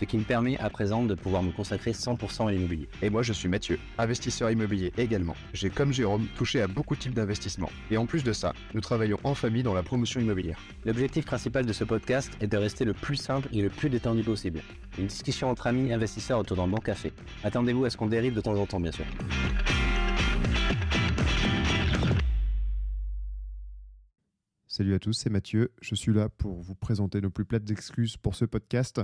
ce qui me permet à présent de pouvoir me consacrer 100% à l'immobilier. Et moi, je suis Mathieu, investisseur immobilier également. J'ai, comme Jérôme, touché à beaucoup de types d'investissements. Et en plus de ça, nous travaillons en famille dans la promotion immobilière. L'objectif principal de ce podcast est de rester le plus simple et le plus détendu possible. Une discussion entre amis investisseurs autour d'un bon café. Attendez-vous à ce qu'on dérive de temps en temps, bien sûr. Salut à tous, c'est Mathieu. Je suis là pour vous présenter nos plus plates excuses pour ce podcast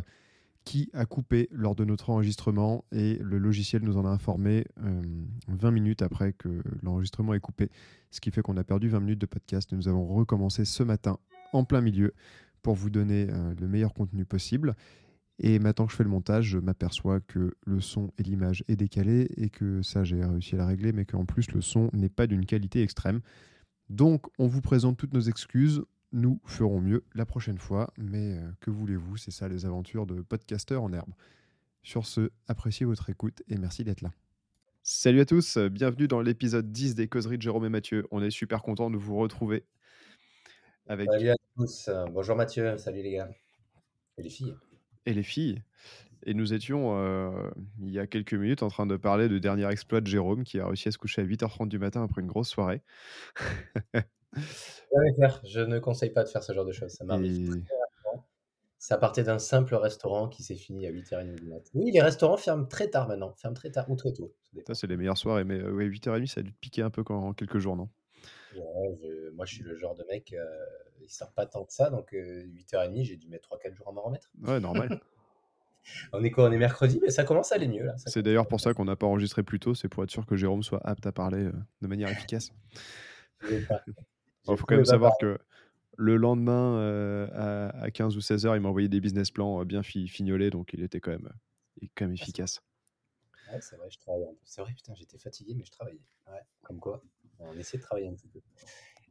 qui a coupé lors de notre enregistrement et le logiciel nous en a informé 20 euh, minutes après que l'enregistrement est coupé, ce qui fait qu'on a perdu 20 minutes de podcast. Nous avons recommencé ce matin en plein milieu pour vous donner euh, le meilleur contenu possible. Et maintenant que je fais le montage, je m'aperçois que le son et l'image est décalé et que ça j'ai réussi à la régler, mais qu'en plus le son n'est pas d'une qualité extrême. Donc on vous présente toutes nos excuses, nous ferons mieux la prochaine fois, mais euh, que voulez-vous, c'est ça les aventures de podcasteurs en herbe. Sur ce, appréciez votre écoute et merci d'être là. Salut à tous, bienvenue dans l'épisode 10 des causeries de Jérôme et Mathieu. On est super content de vous retrouver. Avec... Salut à tous, bonjour Mathieu, salut les gars. Et les filles. Et les filles. Et nous étions, euh, il y a quelques minutes, en train de parler de dernier exploit de Jérôme qui a réussi à se coucher à 8h30 du matin après une grosse soirée. Je ne conseille pas de faire ce genre de choses. Ça m'arrive Ça partait d'un simple restaurant qui s'est fini à 8h30 du matin. Oui, les restaurants ferment très tard maintenant, ferment très tard ou très tôt. Ça, c'est les meilleures soirées, mais 8h30, ça a dû te piquer un peu en quelques jours, non? Moi, je suis le genre de mec, euh, il sort pas tant que ça, donc 8h30, j'ai dû mettre 3-4 jours à m'en remettre. Ouais, normal. on est quoi On est mercredi, mais ça commence à aller mieux. C'est d'ailleurs pour ça qu'on n'a pas enregistré plus tôt, c'est pour être sûr que Jérôme soit apte à parler de manière efficace. Il faut quand même savoir que le lendemain, euh, à, 15 ou 16 heures, il m'a envoyé des business plans euh, bien fignolés, donc il était quand même, quand même efficace. Ouais, c'est vrai, je travaillais. C'est vrai, putain, j'étais fatigué, mais je travaillais. Ouais, comme quoi, on essaie de travailler un petit peu.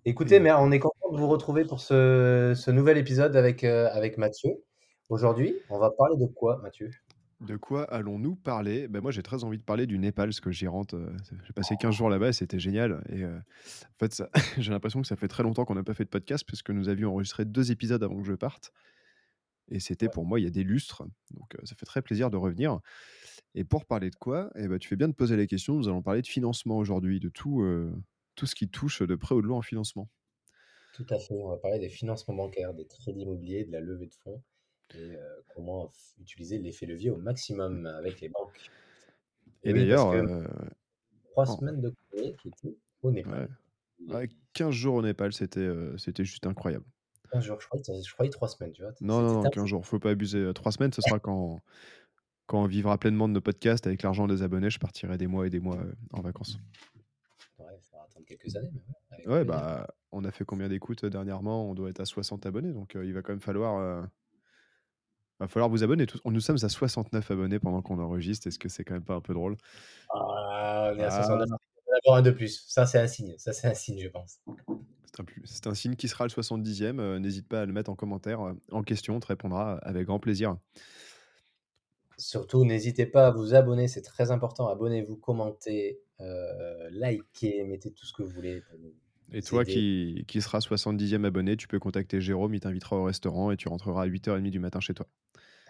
Écoutez, mais on est content de vous retrouver pour ce, ce nouvel épisode avec, euh, avec Mathieu. Aujourd'hui, on va parler de quoi, Mathieu? De quoi allons-nous parler? Ben Moi, j'ai très envie de parler du Népal, parce que j'y rentre. Euh, j'ai passé 15 jours là-bas et c'était génial. Et euh, en fait, j'ai l'impression que ça fait très longtemps qu'on n'a pas fait de podcast, puisque nous avions enregistré deux épisodes avant que je parte. Et c'était pour moi il y a des lustres. Donc, euh, ça fait très plaisir de revenir. Et pour parler de quoi? Eh ben, Tu fais bien de poser la question. Nous allons parler de financement aujourd'hui, de tout, tout ce qui touche de près ou de loin en financement. Tout à fait. On va parler des financements bancaires, des crédits immobiliers, de la levée de fonds et comment utiliser l'effet levier au maximum avec les banques. Et, d'ailleurs, trois semaines de courrier qui étaient au Népal. 15 jours au Népal, c'était c'était juste incroyable. 15 jours, je croyais, je croyais 3 semaines, tu vois. Non, non, non, 15 jours, faut pas abuser. 3 semaines, ce sera quand, quand on vivra pleinement de nos podcasts avec l'argent des abonnés. Je partirai des mois et des mois en vacances. Ouais, il faudra attendre quelques années. Mais ouais, bah, on a fait combien d'écoutes dernièrement? On doit être à 60 abonnés, donc il va quand même falloir Va falloir vous abonner. Tous. Nous sommes à 69 abonnés pendant qu'on enregistre. Est-ce que c'est quand même pas un peu drôle? Ah, on est à 69. On va un de plus. Ça, c'est un signe. Ça, c'est un signe, je pense. C'est un, signe qui sera le 70e. Euh, n'hésite pas à le mettre en commentaire, euh, en question. On te répondra avec grand plaisir. Surtout, n'hésitez pas à vous abonner. C'est très important. Abonnez-vous, commentez, euh, likez, mettez tout ce que vous voulez. Et toi qui, qui seras 70e abonné, tu peux contacter Jérôme, il t'invitera au restaurant et tu rentreras à 8h30 du matin chez toi.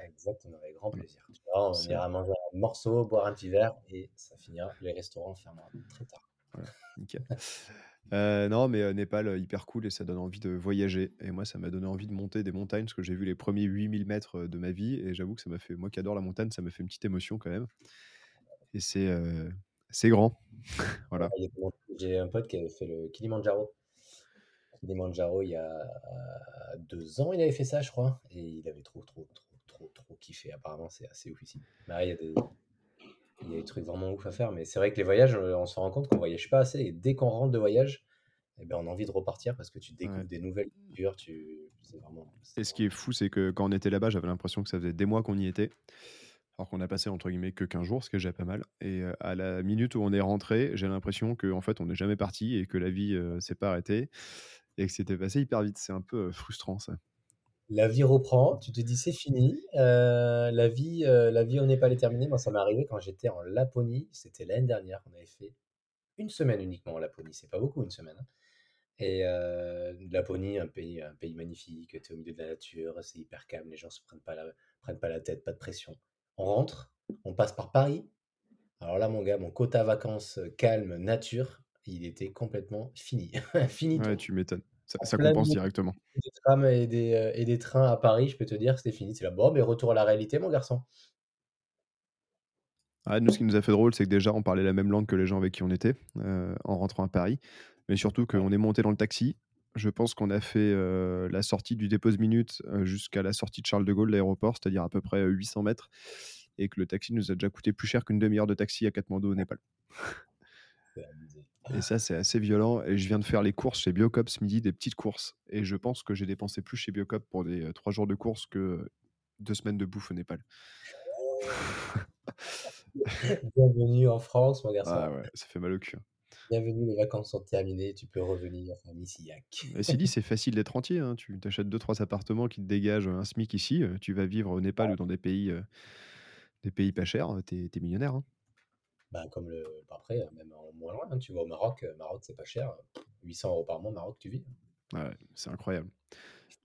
Exactement, avec grand plaisir. on ira manger un morceau, boire un petit verre et ça finira. Les restaurants fermeront très tard. nickel. Euh, non, mais euh, Népal, euh, hyper cool et ça donne envie de voyager. Et moi, ça m'a donné envie de monter des montagnes parce que j'ai vu les premiers 8000 mètres de ma vie et j'avoue que ça m'a fait, moi qui adore la montagne, ça m'a fait une petite émotion quand même. Et c'est c'est grand. voilà. J'ai un pote qui avait fait le Kilimanjaro. Kilimanjaro, il y a deux ans, il avait fait ça, je crois. Et il avait trop, trop, trop, trop, trop kiffé. Apparemment, c'est assez ouf ici. il, y a des, il y a des trucs vraiment ouf à faire. Mais c'est vrai que les voyages, on se rend compte qu'on voyage pas assez. Et dès qu'on rentre de voyage, eh ben, on a envie de repartir parce que tu découvres des nouvelles cultures. Tu... Et ce qui est fou, c'est que quand on était là-bas, j'avais l'impression que ça faisait des mois qu'on y était. Alors qu'on a passé entre guillemets que 15 jours, ce qui est déjà pas mal. Et euh, à la minute où on est rentré, j'ai l'impression qu'en en fait on n'est jamais parti et que la vie euh, s'est pas arrêtée et que c'était passé hyper vite. C'est un peu euh, frustrant ça. La vie reprend, tu te dis c'est fini, la vie, la vie au Népal est terminée. Moi, ça m'est arrivé quand j'étais en Laponie, c'était l'année dernière qu'on avait fait une semaine uniquement en Laponie, c'est pas beaucoup une semaine. hein. Et Laponie, un pays, un pays magnifique, tu es au milieu de la nature, c'est hyper calme, les gens se prennent pas la, prennent pas la tête, pas de pression. On rentre, on passe par Paris. Alors là, mon gars, mon quota vacances calme, nature, il était complètement fini. Finito. Ouais, tu m'étonnes. Ça, compense directement. des trams et des, euh, et des trains à Paris, je peux te dire, c'était fini. C'est là, bon, mais retour à la réalité, mon garçon. Ah, nous, ce qui nous a fait drôle, c'est que déjà, on parlait la même langue que les gens avec qui on était euh, en rentrant à Paris. Mais surtout qu'on est monté dans le taxi. Je pense qu'on a fait euh, la sortie du dépose minute jusqu'à la sortie de Charles de Gaulle, l'aéroport, c'est-à-dire à peu près euh, 800 mètres. Et que le taxi nous a déjà coûté plus cher qu'une demi-heure de taxi à Katmandou au Népal. Et ça, c'est assez violent. Et je viens de faire les courses chez Biocop ce midi, des petites courses. Et je pense que j'ai dépensé plus chez Biocop pour des trois jours de courses que deux semaines de bouffe au Népal. Bienvenue en France, mon garçon. Ah ouais, ça fait mal au cul. Bienvenue, les vacances sont terminées, tu peux revenir à Missillac. Et Sidi, c'est facile d'être entier. hein. Tu t'achètes deux, trois appartements qui te dégagent un SMIC ici. euh, Tu vas vivre au Népal ou dans des pays, euh, des pays pas chers. euh, T'es t'es millionnaire. hein. Bah, comme le. bah, Après, même en moins loin, hein, tu vas au Maroc, Maroc, c'est pas cher. 800 euros par mois, Maroc, tu vis. Ouais, c'est incroyable.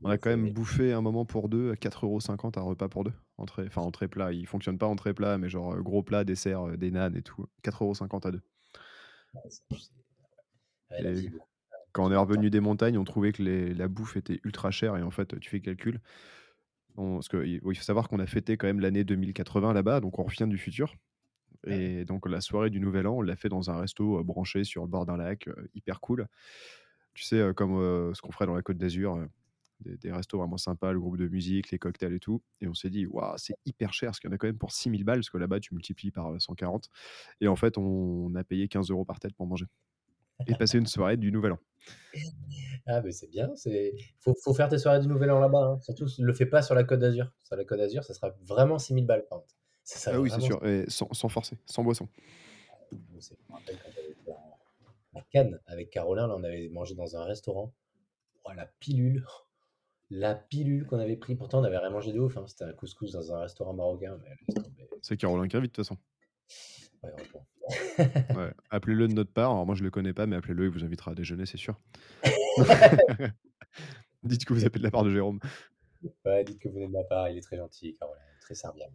On a quand même bouffé un moment pour deux à 4,50€ un repas pour deux. Entrée, enfin, entrée plat. Il fonctionne pas entrée plat, mais genre gros plat, dessert, des nanes et tout. 4,50€ à deux. Ouais, la vie. Quand on est revenu des montagnes, on trouvait que les- la bouffe était ultra chère. Et en fait, tu fais le calcul. On- parce que, il faut savoir qu'on a fêté quand même l'année 2080 là-bas, donc on revient du futur. Et donc la soirée du Nouvel An, on l'a fait dans un resto euh, branché sur le bord d'un lac, euh, hyper cool. Tu sais, euh, comme euh, ce qu'on ferait dans la Côte d'Azur, des, des restos vraiment sympas, le groupe de musique, les cocktails et tout. Et on s'est dit, waouh, c'est hyper cher, parce qu'il y en a quand même pour 6000 balles, parce que là-bas, tu multiplies par euh, 140. Et en fait, on, a payé 15 euros par tête pour manger. Et passer une soirée du Nouvel An. Ah, mais c'est bien. C'est faut, faut faire tes soirées du Nouvel An là-bas. hein. Surtout, le fais pas sur la Côte d'Azur. Sur la Côte d'Azur, ça sera vraiment 6000 balles par contre. Ça sera Ah oui, c'est sûr, et sans, sans forcer, sans boisson. Je me rappelle quand j'avais à Cannes avec Caroline, là, on avait mangé dans un restaurant. Oh, la pilule, la pilule qu'on avait pris. Pourtant, on avait rien mangé de ouf. hein. C'était un couscous dans un restaurant marocain. Mais. C'est Caroline qui invite, de toute façon. Ouais, heureusement. Ouais. Appelez-le de notre part. Alors, moi, je le connais pas, mais appelez-le, il vous invitera à déjeuner, c'est sûr. Dites que vous appelez de la part de Jérôme. Ouais, dites que vous venez de ma part. Il est très gentil, Caroline. Très serviable.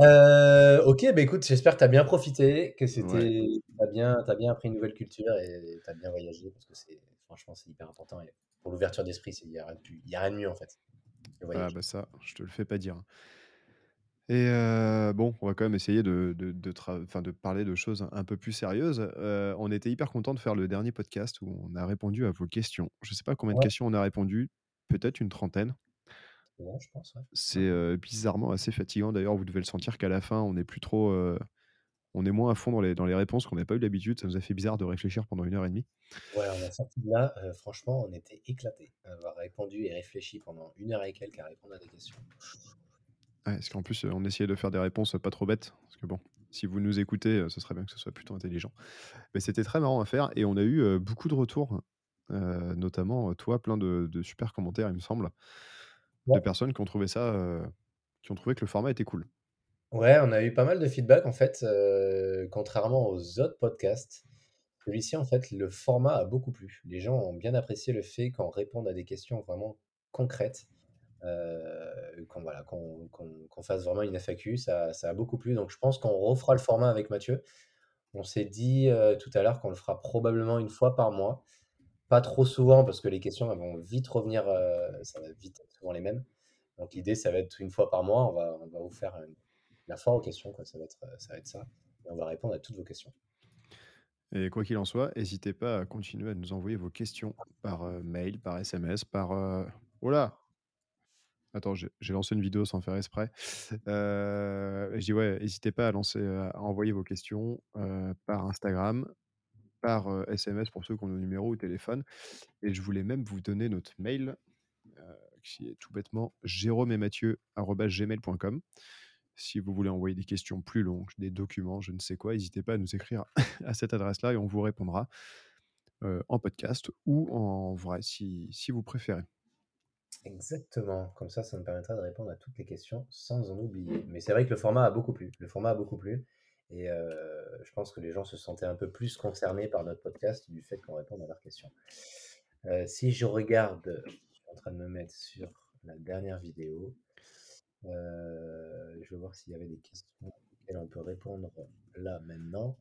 Euh, ok, bah écoute, j'espère que tu as bien profité, que c'était, t'as bien, t'as bien appris une nouvelle culture et tu as bien voyagé parce que c'est, franchement, c'est hyper important. Et pour l'ouverture d'esprit, il n'y a, rien de a rien mieux en fait. Ah bah ça, je te le fais pas dire. Et euh, bon, on va quand même essayer de, de, de, de parler de choses un, peu plus sérieuses. Euh, on était hyper content de faire le dernier podcast où on a répondu à vos questions. Je sais pas combien de questions on a répondu, peut-être une trentaine. Ouais, je pense. ouais. C'est bizarrement assez fatigant. D'ailleurs, vous devez le sentir qu'à la fin, on est plus trop, on est moins à fond dans les, dans les réponses qu'on n'a pas eu l'habitude. Ça nous a fait bizarre de réfléchir pendant une heure et demie. Ouais, on a sorti de là, franchement, on était éclatés d'avoir répondu et réfléchi pendant une heure et quelques à répondre à des questions. Ouais, parce qu'en plus, on essayait de faire des réponses pas trop bêtes. Parce que bon, si vous nous écoutez, ce serait bien que ce soit plutôt intelligent. Mais c'était très marrant à faire et on a eu beaucoup de retours, euh, notamment toi, plein de, de super commentaires, il me semble, de Ouais. personnes qui ont trouvé ça, euh, qui ont trouvé que le format était cool. Ouais, on a eu pas mal de feedback en fait, euh, contrairement aux autres podcasts. Celui-ci, en fait, le format a beaucoup plu. Les gens ont bien apprécié le fait qu'on réponde à des questions vraiment concrètes, euh, qu'on voilà, qu'on- qu'on fasse vraiment une FAQ. Ça, ça a beaucoup plu. Donc, je pense qu'on refera le format avec Mathieu. On s'est dit euh, tout à l'heure qu'on le fera probablement une fois par mois. Pas trop souvent parce que les questions vont vite revenir, euh, ça va vite être souvent les mêmes. Donc, l'idée, ça va être une fois par mois. On va, vous faire une- la foire aux questions. Ça, va être, ça. Et on va répondre à toutes vos questions. Et quoi qu'il en soit, n'hésitez pas à continuer à nous envoyer vos questions par euh, mail, par SMS, par... euh, Oh là Attends, j'ai lancé une vidéo sans faire exprès. Euh, je dis ouais, n'hésitez pas à, lancer, euh, à envoyer vos questions euh, par Instagram, par SMS pour ceux qui ont nos numéros ou téléphone. Et je voulais même vous donner notre mail, qui est tout bêtement jérôme et mathieu@gmail.com. Si vous voulez envoyer des questions plus longues, des documents, je ne sais quoi, n'hésitez pas à nous écrire à cette adresse-là et on vous répondra en podcast ou en vrai si, si vous préférez. Exactement. Comme ça, ça me permettra de répondre à toutes les questions sans en oublier. Mais c'est vrai que le format a beaucoup plu. Le format a beaucoup plu. Et euh, je pense que les gens se sentaient un peu plus concernés par notre podcast du fait qu'on réponde à leurs questions. Euh, si je regarde, je suis en train de me mettre sur la dernière vidéo. Euh, je vais voir s'il y avait des questions auxquelles on peut répondre là maintenant.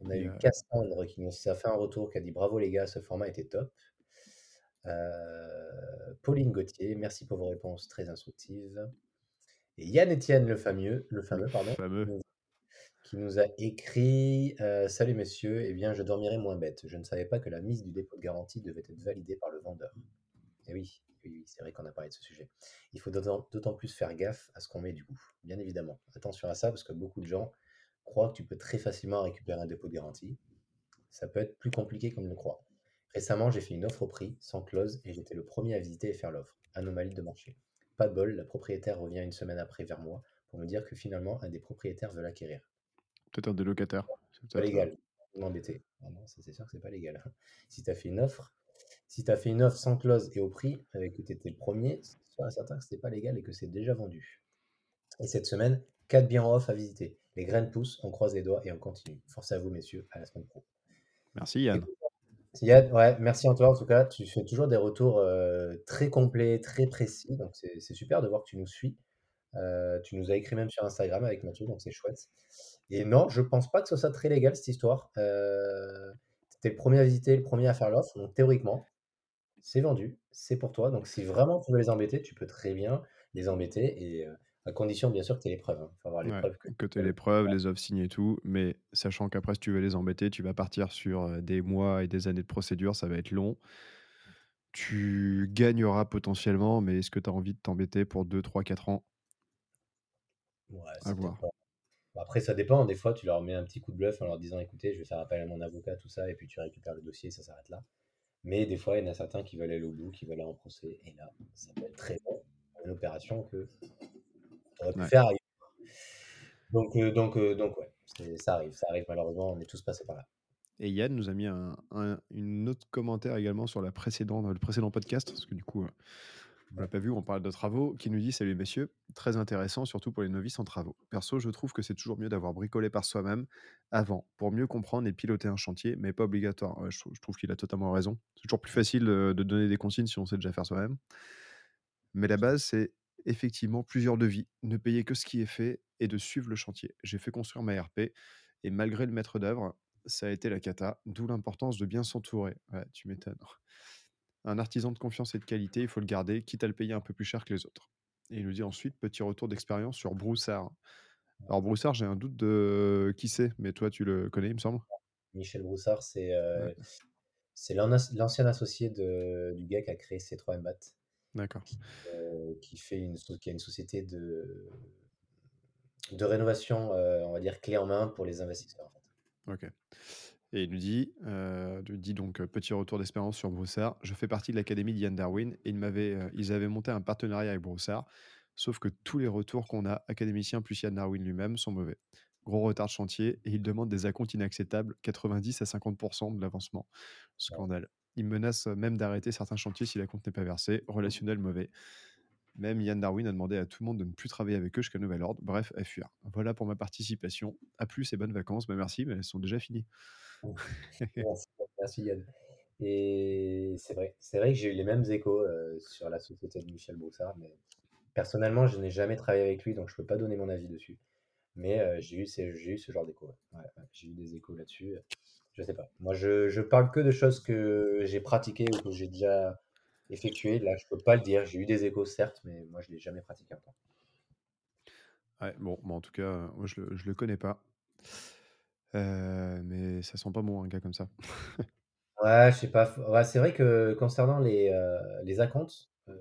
On a eu Cassandre qui nous a fait un retour, qui a dit bravo les gars, ce format était top. Pauline Gauthier, merci pour vos réponses très instructives. Et Yann Etienne, le fameux, le fameux, pardon, qui nous a écrit Salut messieurs, eh bien je dormirai moins bête. Je ne savais pas que la mise du dépôt de garantie devait être validée par le vendeur. Et eh oui, oui, c'est vrai qu'on a parlé de ce sujet. Il faut d'autant plus faire gaffe à ce qu'on met du coup, bien évidemment. Attention à ça parce que beaucoup de gens croient que tu peux très facilement récupérer un dépôt de garantie. Ça peut être plus compliqué qu'on le croit. Récemment, j'ai fait une offre au prix, sans clause, et j'étais le premier à visiter et faire l'offre. Anomalie de marché. Pas de bol, la propriétaire revient une semaine après vers moi pour me dire que finalement, un des propriétaires veut l'acquérir. Peut-être un des locataires. C'est pas légal. M'embêter. Ah non, c'est sûr que c'est pas légal. si tu as fait une offre, si tu as fait une offre sans clause et au prix, avec que tu étais le premier, c'est sûr et certain que c'est pas légal et que c'est déjà vendu. Et cette semaine, 4 biens en off à visiter. Les graines poussent, on croise les doigts et on continue. Force à vous, messieurs, à la semaine pro. Merci Yann. Yann, ouais, merci Antoine. En tout cas, tu fais toujours des retours euh, très complets, très précis. Donc, c'est super de voir que tu nous suis. Euh, tu nous as écrit même sur Instagram avec Mathieu, donc c'est chouette. Et non, je pense pas que ce soit très légal cette histoire. Euh, tu es le premier à visiter, le premier à faire l'offre. Donc, théoriquement, c'est vendu, c'est pour toi. Donc, si vraiment tu veux les embêter, tu peux très bien les embêter. Et à condition, bien sûr, que tu aies les preuves. Il faut avoir les preuves. Que, tu aies les preuves, les offres signées et tout. Mais sachant qu'après, si tu veux les embêter, tu vas partir sur euh, des mois et des années de procédure. Ça va être long. Tu gagneras potentiellement, mais est-ce que tu as envie de t'embêter pour 2, 3, 4 ans? Ouais, à voir. Après, ça dépend. Des fois, tu leur mets un petit coup de bluff en leur disant écoutez, je vais faire appel à mon avocat, tout ça, et puis tu récupères le dossier, ça s'arrête là. Mais des fois, il y en a certains qui veulent aller au bout, qui veulent aller en procès. Et là, ça peut être très bon. Une opération que aurait pu faire Donc, euh, donc, euh, donc ouais, ça arrive, ça arrive malheureusement, on est tous passés par là. Et Yann nous a mis un, une autre commentaire également sur la précédente, le précédent podcast, parce que du coup, euh, on l'a pas vu, on parle de travaux, qui nous dit Salut messieurs, très intéressant, surtout pour les novices en travaux. Perso, je trouve que c'est toujours mieux d'avoir bricolé par soi-même avant, pour mieux comprendre et piloter un chantier, mais pas obligatoire. je, trouve qu'il a totalement raison. C'est toujours plus facile de donner des consignes si on sait déjà faire soi-même. Mais la base, c'est effectivement plusieurs devis, ne payer que ce qui est fait et de suivre le chantier. J'ai fait construire ma RP et malgré le maître d'œuvre, ça a été la cata, d'où l'importance de bien s'entourer. Tu m'étonnes. Un artisan de confiance et de qualité, il faut le garder, quitte à le payer un peu plus cher que les autres. Et il nous dit ensuite, petit retour d'expérience sur Broussard. Alors Broussard, j'ai un doute de qui c'est, mais toi tu le connais, il me semble. Michel Broussard, c'est euh, l'ancien associé de, du gars qui a créé C3MBAT. D'accord. Euh, qui, fait une, qui a une société de, de rénovation, euh, on va dire, clé en main pour les investisseurs. Ok. Et il nous dit, euh, dit donc petit retour d'expérience sur Broussard. Je fais partie de l'académie d'Ian Darwin et ils, ils avaient monté un partenariat avec Broussard. Sauf que tous les retours qu'on a, académiciens plus Ian Darwin lui-même, sont mauvais. Gros retard de chantier et il demande des acomptes inacceptables, 90 à 50% de l'avancement. Scandale. Il menace même d'arrêter certains chantiers si la compte n'est pas versée. Relationnel mauvais. Même Yann Darwin a demandé à tout le monde de ne plus travailler avec eux jusqu'à nouvel ordre. Bref, à fuir. Voilà pour ma participation. À plus et bonnes vacances. Bah, merci, mais elles sont déjà finies. merci, Yann. Et c'est vrai, c'est vrai que j'ai eu les mêmes échos sur la société de Michel Broussard, mais personnellement, je n'ai jamais travaillé avec lui, donc je ne peux pas donner mon avis dessus. Mais j'ai eu, eu, ce genre d'échos. j'ai eu des échos là-dessus. Je sais pas. Moi, je, je parle que de choses que j'ai pratiquées ou que j'ai déjà effectuées. Là, je peux pas le dire. J'ai eu des échos, certes, mais moi, je l'ai jamais pratiqué encore. Ouais, bon, en tout cas, moi, je le, je le connais pas. Euh, mais ça sent pas bon, un gars comme ça. ouais, je sais pas. Ouais, c'est vrai que concernant les, euh, les acomptes, euh,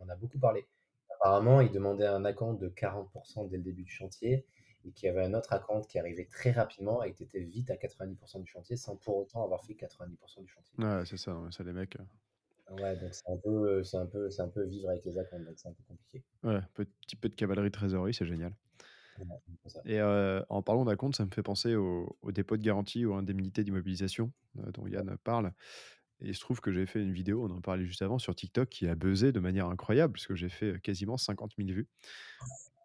on a beaucoup parlé. Apparemment, il demandait un acompte de 40% dès le début du chantier et qu'il y avait un autre account qui arrivait très rapidement et que tu étais vite à 90% du chantier sans pour autant avoir fait 90% du chantier. Ouais, c'est ça, ça les mecs. Euh. Ouais, donc c'est un, peu, c'est, un peu, c'est un peu vivre avec les accounts, donc c'est un peu compliqué. Ouais, petit peu de cavalerie trésorerie, c'est génial. Et en parlant d'un compte, ça me fait penser au, dépôt de garantie ou indemnité d'immobilisation dont Yann parle. Et il se trouve que j'ai fait une vidéo, on en parlait juste avant, sur TikTok qui a buzzé de manière incroyable, puisque j'ai fait quasiment 50 000 vues.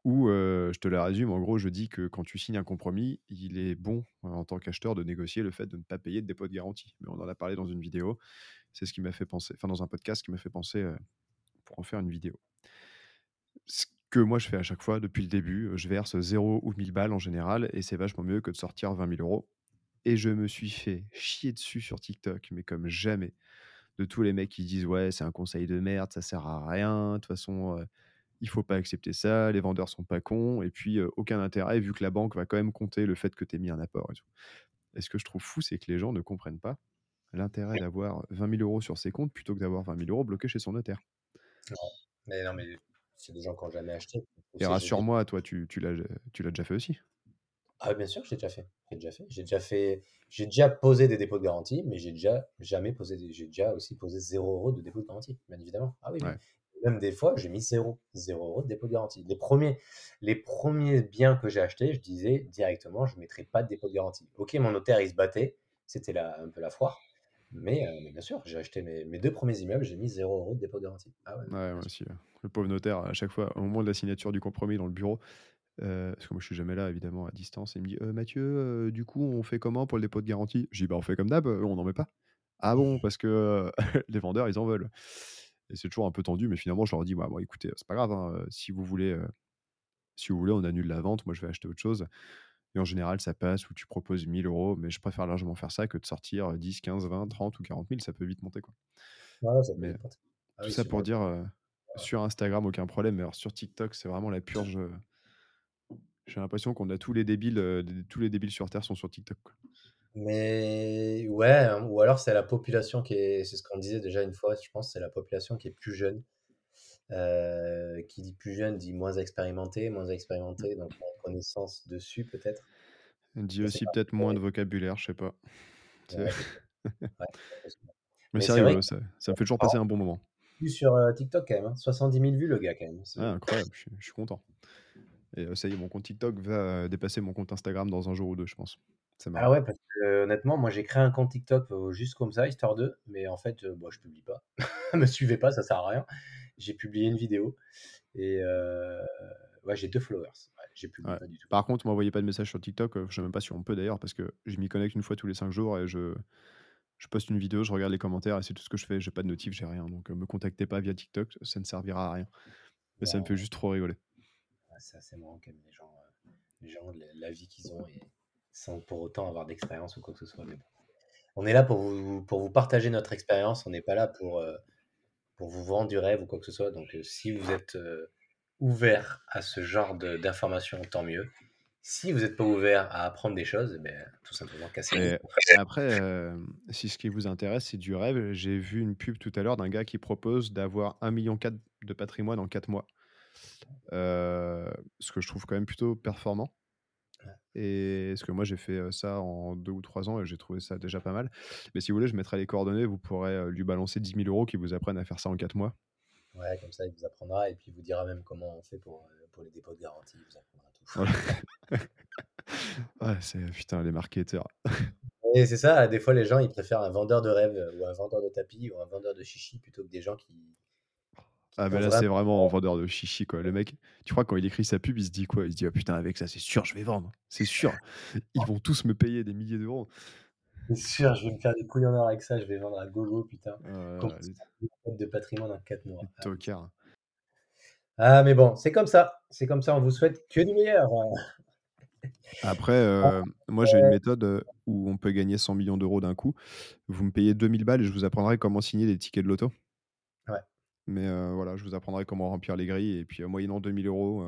Où, je te la résume, en gros, je dis que quand tu signes un compromis, il est bon en tant qu'acheteur de négocier le fait de ne pas payer de dépôt de garantie. Mais on en a parlé dans une vidéo. C'est ce qui m'a fait penser, enfin dans un podcast qui m'a fait penser pour en faire une vidéo. Ce que moi je fais à chaque fois depuis le début, je verse 0 ou 1000 balles en général, et c'est vachement mieux que de sortir 20 000 euros et je me suis fait chier dessus sur TikTok, mais comme jamais. De tous les mecs qui disent ouais, c'est un conseil de merde, ça sert à rien. De toute façon, il il faut pas accepter ça. Les vendeurs sont pas cons. Et puis aucun intérêt vu que la banque va quand même compter le fait que tu aies mis un apport et tout. Et ce que je trouve fou, c'est que les gens ne comprennent pas l'intérêt d'avoir 20 000 euros sur ses comptes plutôt que d'avoir 20 000 euros bloqués chez son notaire. Mais non, mais c'est des gens qui n'ont jamais acheté. Et rassure-moi, toi, tu, tu l'as déjà fait aussi? Ah bien sûr, j'ai déjà fait. J'ai déjà fait. J'ai déjà fait. J'ai déjà posé des dépôts de garantie, mais j'ai déjà jamais posé. J'ai déjà aussi posé 0 euros de dépôt de garantie, bien évidemment. Ah oui. Même des fois, j'ai mis 0, 0 euros de dépôt de garantie. Les premiers, les premiers biens que j'ai achetés, je disais directement, je ne mettrai pas de dépôt de garantie. Ok, mon notaire, il se battait, c'était un peu la foire. Mais, euh, mais bien sûr, j'ai acheté mes, mes, deux premiers immeubles, j'ai mis 0 euros de dépôt de garantie. Ah ouais, ouais moi aussi. Le pauvre notaire, à chaque fois, au moment de la signature du compromis dans le bureau, euh, parce que moi, je suis jamais là, évidemment, à distance. Il me dit «Euh, Mathieu, du coup, on fait comment pour le dépôt de garantie? Je dis bah, on fait comme d'hab, on n'en met pas. Ah bon Parce que les vendeurs, ils en veulent. Et c'est toujours un peu tendu, mais finalement, je leur dis bah, bon, écoutez, c'est pas grave. Hein, si vous voulez, si vous voulez, on annule la vente. Moi, je vais acheter autre chose. Et en général, ça passe où tu proposes 1000 euros, mais je préfère largement faire ça que de sortir 10, 15, 20, 30 ou 40 000. Ça peut vite monter. Quoi. mais, ah tout ça pour dire, sur Instagram, aucun problème. Mais alors, sur TikTok, c'est vraiment la purge. J'ai l'impression qu'on a tous les débiles, euh, tous les débiles sur Terre sont sur TikTok. Mais ouais, hein, ou alors c'est la population qui est, c'est ce qu'on disait déjà une fois, je pense, c'est la population qui est plus jeune. Euh, qui dit plus jeune dit moins expérimenté, moins expérimenté, donc moins de connaissances dessus peut-être. Dit aussi peut-être moins de vocabulaire, je sais pas. Mais, sérieux, ça, ça, me fait toujours passer un bon moment. Sur euh, TikTok quand même, 70 hein. 000 vues le gars quand même. Ah, incroyable, je suis content. Et ça y est, mon compte TikTok va dépasser mon compte Instagram dans un jour ou deux, je pense. Ah ouais, parce que honnêtement, moi j'ai créé un compte TikTok juste comme ça, histoire de, mais en fait, bon, je publie pas. Me suivez pas, ça sert à rien. J'ai publié une vidéo et ouais, j'ai deux followers. j'ai publié pas du tout. Par contre, m'envoyez pas de message sur TikTok, je sais même pas si on peut d'ailleurs, parce que je m'y connecte une fois tous les cinq jours et je, je poste une vidéo, je regarde les commentaires et c'est tout ce que je fais. J'ai pas de notif, j'ai rien. Donc me contactez pas via TikTok, ça ne servira à rien. Mais ça me fait juste trop rigoler c'est assez marrant quand les gens, euh, les gens la, vie qu'ils ont et sans pour autant avoir d'expérience ou quoi que ce soit. Mais bon. On est là pour vous, pour vous partager notre expérience, on n'est pas là pour, euh, pour vous vendre du rêve ou quoi que ce soit. Donc euh, si vous êtes ouvert à ce genre d'informations, tant mieux. Si vous n'êtes pas ouvert à apprendre des choses, eh ben, tout simplement casser. Après, si ce qui vous intéresse, c'est du rêve, j'ai vu une pub tout à l'heure d'un gars qui propose d'avoir 1,4 million de patrimoine en 4 mois. Euh, ce que je trouve quand même plutôt performant. Et parce que moi j'ai fait ça en deux ou trois ans et j'ai trouvé ça déjà pas mal? Mais si vous voulez, je mettrai les coordonnées, vous pourrez lui balancer 10 000 euros qui vous apprennent à faire ça en quatre mois. Ouais, comme ça il vous apprendra et puis il vous dira même comment on fait pour, pour les dépôts de garantie. Il vous apprendra tout. ouais, c'est putain les marketeurs. et c'est ça, des fois les gens ils préfèrent un vendeur de rêve ou un vendeur de tapis ou un vendeur de chichi plutôt que des gens qui, ah, mais là, c'est vraiment un vendeur de chichi, quoi. Le mec, tu crois, quand il écrit sa pub, il se dit quoi? Il se dit, ah putain, avec ça, c'est sûr, je vais vendre. C'est sûr. Ils vont tous me payer des milliers d'euros. C'est sûr, je vais me faire des couilles en or avec ça, je vais vendre à gogo, putain. de patrimoine en 4 mois? Ah. ah, mais bon, c'est comme ça. C'est comme ça, on vous souhaite que du meilleur. Après, euh, moi, j'ai une méthode euh, où on peut gagner 100 millions d'euros d'un coup. Vous me payez 2000 balles et je vous apprendrai comment signer des tickets de loto. Mais voilà, je vous apprendrai comment remplir les grilles. Et puis, moyennant 2000 euros,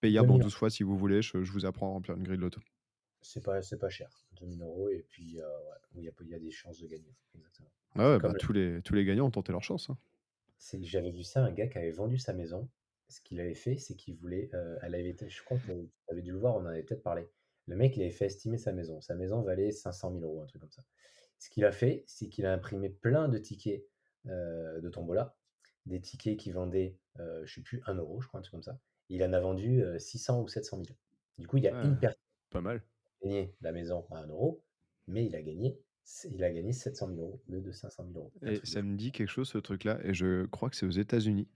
payable en 12 fois si vous voulez, je, vous apprends à remplir une grille de loto. C'est pas, pas cher, 2000 euros. Et puis, il, y a, il y a des chances de gagner. Exactement. Ah ouais, bah, tous, les, tous les gagnants ont tenté leur chance. Hein. J'avais vu ça, un gars qui avait vendu sa maison. Ce qu'il avait fait, c'est qu'il voulait. elle avait été, je crois que tu avais dû le voir, on en avait peut-être parlé. Le mec, il avait fait estimer sa maison. Sa maison valait 500 000 euros, un truc comme ça. Ce qu'il a fait, c'est qu'il a imprimé plein de tickets de tombola des tickets qui vendaient, je ne sais plus, 1 euro, je crois, un truc comme ça. il en a vendu 600 ou 700 000. Du coup, il y a une Ah, personne pas mal. qui a gagné la maison à 1 euro, mais il a gagné, il a gagné 700 000 euros lieu de 500 000 euros. Et ça me dit quelque chose, ce truc-là, et je crois que c'est aux États-Unis.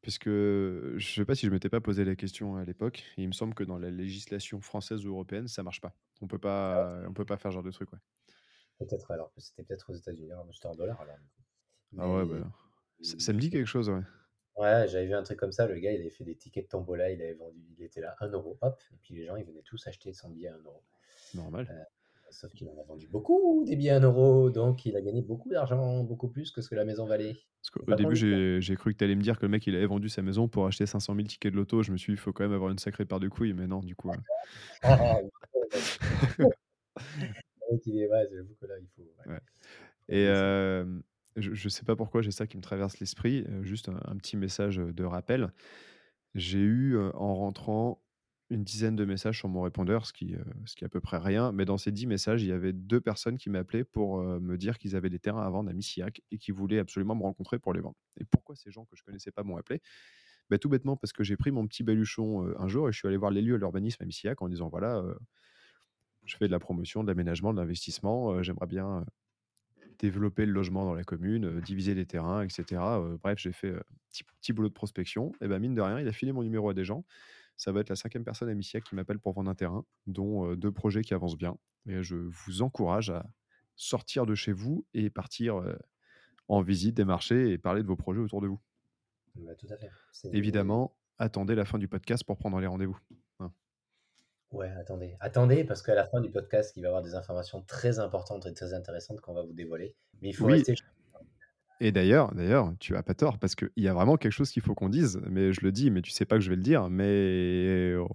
Puisque je sais pas si je m'étais pas posé la question à l'époque. Il me semble que dans la législation française ou européenne, ça marche pas. On peut pas, on peut pas faire ce genre de truc, ouais. Peut-être alors que c'était peut-être aux États-Unis. Alors, C'était en dollars alors. Ah ouais, bah, ça, ça me dit quelque chose, ouais. ouais, j'avais vu un truc comme ça. Le gars, il avait fait des tickets de tombola. Il avait vendu, il était là 1 euro, hop. Et puis les gens, ils venaient tous acheter son billet à 1 euro. Normal. Euh, Sauf qu'il en a vendu beaucoup des billets à 1 euro. Donc il a gagné beaucoup d'argent, beaucoup plus que ce que la maison valait. Parce qu'au début, j'ai cru que tu allais me dire que le mec, il avait vendu sa maison pour acheter 500 000 tickets de loto. Je me suis dit, il faut quand même avoir une sacrée paire de couilles, mais non, du coup. Ah, ouais, ouais, ouais. Et euh, je, je sais pas pourquoi j'ai ça qui me traverse l'esprit. euh, juste un, petit message de rappel. J'ai eu euh, en rentrant une dizaine de messages sur mon répondeur, ce qui, euh, ce est à peu près rien. Mais dans ces 10 messages, il y avait deux personnes qui m'appelaient pour euh, me dire qu'ils avaient des terrains à vendre à Missillac et qui voulaient absolument me rencontrer pour les vendre. Et pourquoi ces gens que je connaissais pas m'ont appelé? Bah, Tout bêtement parce que j'ai pris mon petit baluchon euh, un jour et je suis allé voir les lieux de l'urbanisme à Missillac en disant voilà, euh, je fais de la promotion, de l'aménagement, de l'investissement, euh, j'aimerais bien euh, développer le logement dans la commune, euh, diviser les terrains, etc. Euh, bref, j'ai fait un petit, petit boulot de prospection. Et ben mine de rien, il a filé mon numéro à des gens. Ça va être la cinquième personne à Missillac qui m'appelle pour vendre un terrain, dont euh, deux projets qui avancent bien. Et je vous encourage à sortir de chez vous et partir euh, en visite des marchés et parler de vos projets autour de vous. Bah, tout à fait. Évidemment, attendez la fin du podcast pour prendre les rendez-vous. Ouais, attendez. Attendez, parce qu'à la fin du podcast, il va y avoir des informations très importantes et très intéressantes qu'on va vous dévoiler. Mais il faut Oui. rester. Et d'ailleurs, d'ailleurs, tu as pas tort parce qu'il y a vraiment quelque chose qu'il faut qu'on dise. Mais je le dis, mais tu sais pas que je vais le dire. Mais oh,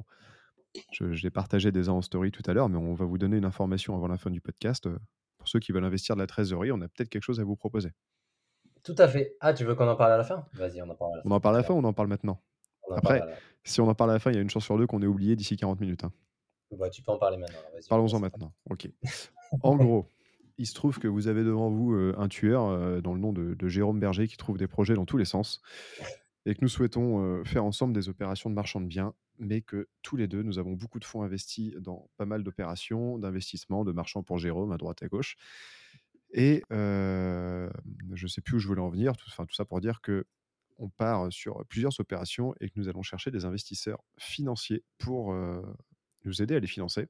je, je l'ai partagé déjà en story tout à l'heure, mais on va vous donner une information avant la fin du podcast. Pour ceux qui veulent investir de la trésorerie, on a peut-être quelque chose à vous proposer. Tout à fait. Ah, tu veux qu'on en parle à la fin? Vas-y, on en parle à la fin. On en parle à la fin ou on en parle maintenant? On en Après, Si on en parle à la fin, il y a une chance sur deux qu'on ait oublié d'ici 40 minutes. hein. Bah, tu peux en parler maintenant. Parlons-en maintenant. Ok. En gros, il se trouve que vous avez devant vous euh, un tueur euh, dans le nom de, de Jérôme Berger qui trouve des projets dans tous les sens et que nous souhaitons euh, faire ensemble des opérations de marchand de biens, mais que tous les deux, nous avons beaucoup de fonds investis dans pas mal d'opérations, d'investissements, de marchands pour Jérôme à droite à gauche. Et je ne sais plus où je voulais en venir, tout, tout ça pour dire que on part sur plusieurs opérations et que nous allons chercher des investisseurs financiers pour euh, nous aider à les financer.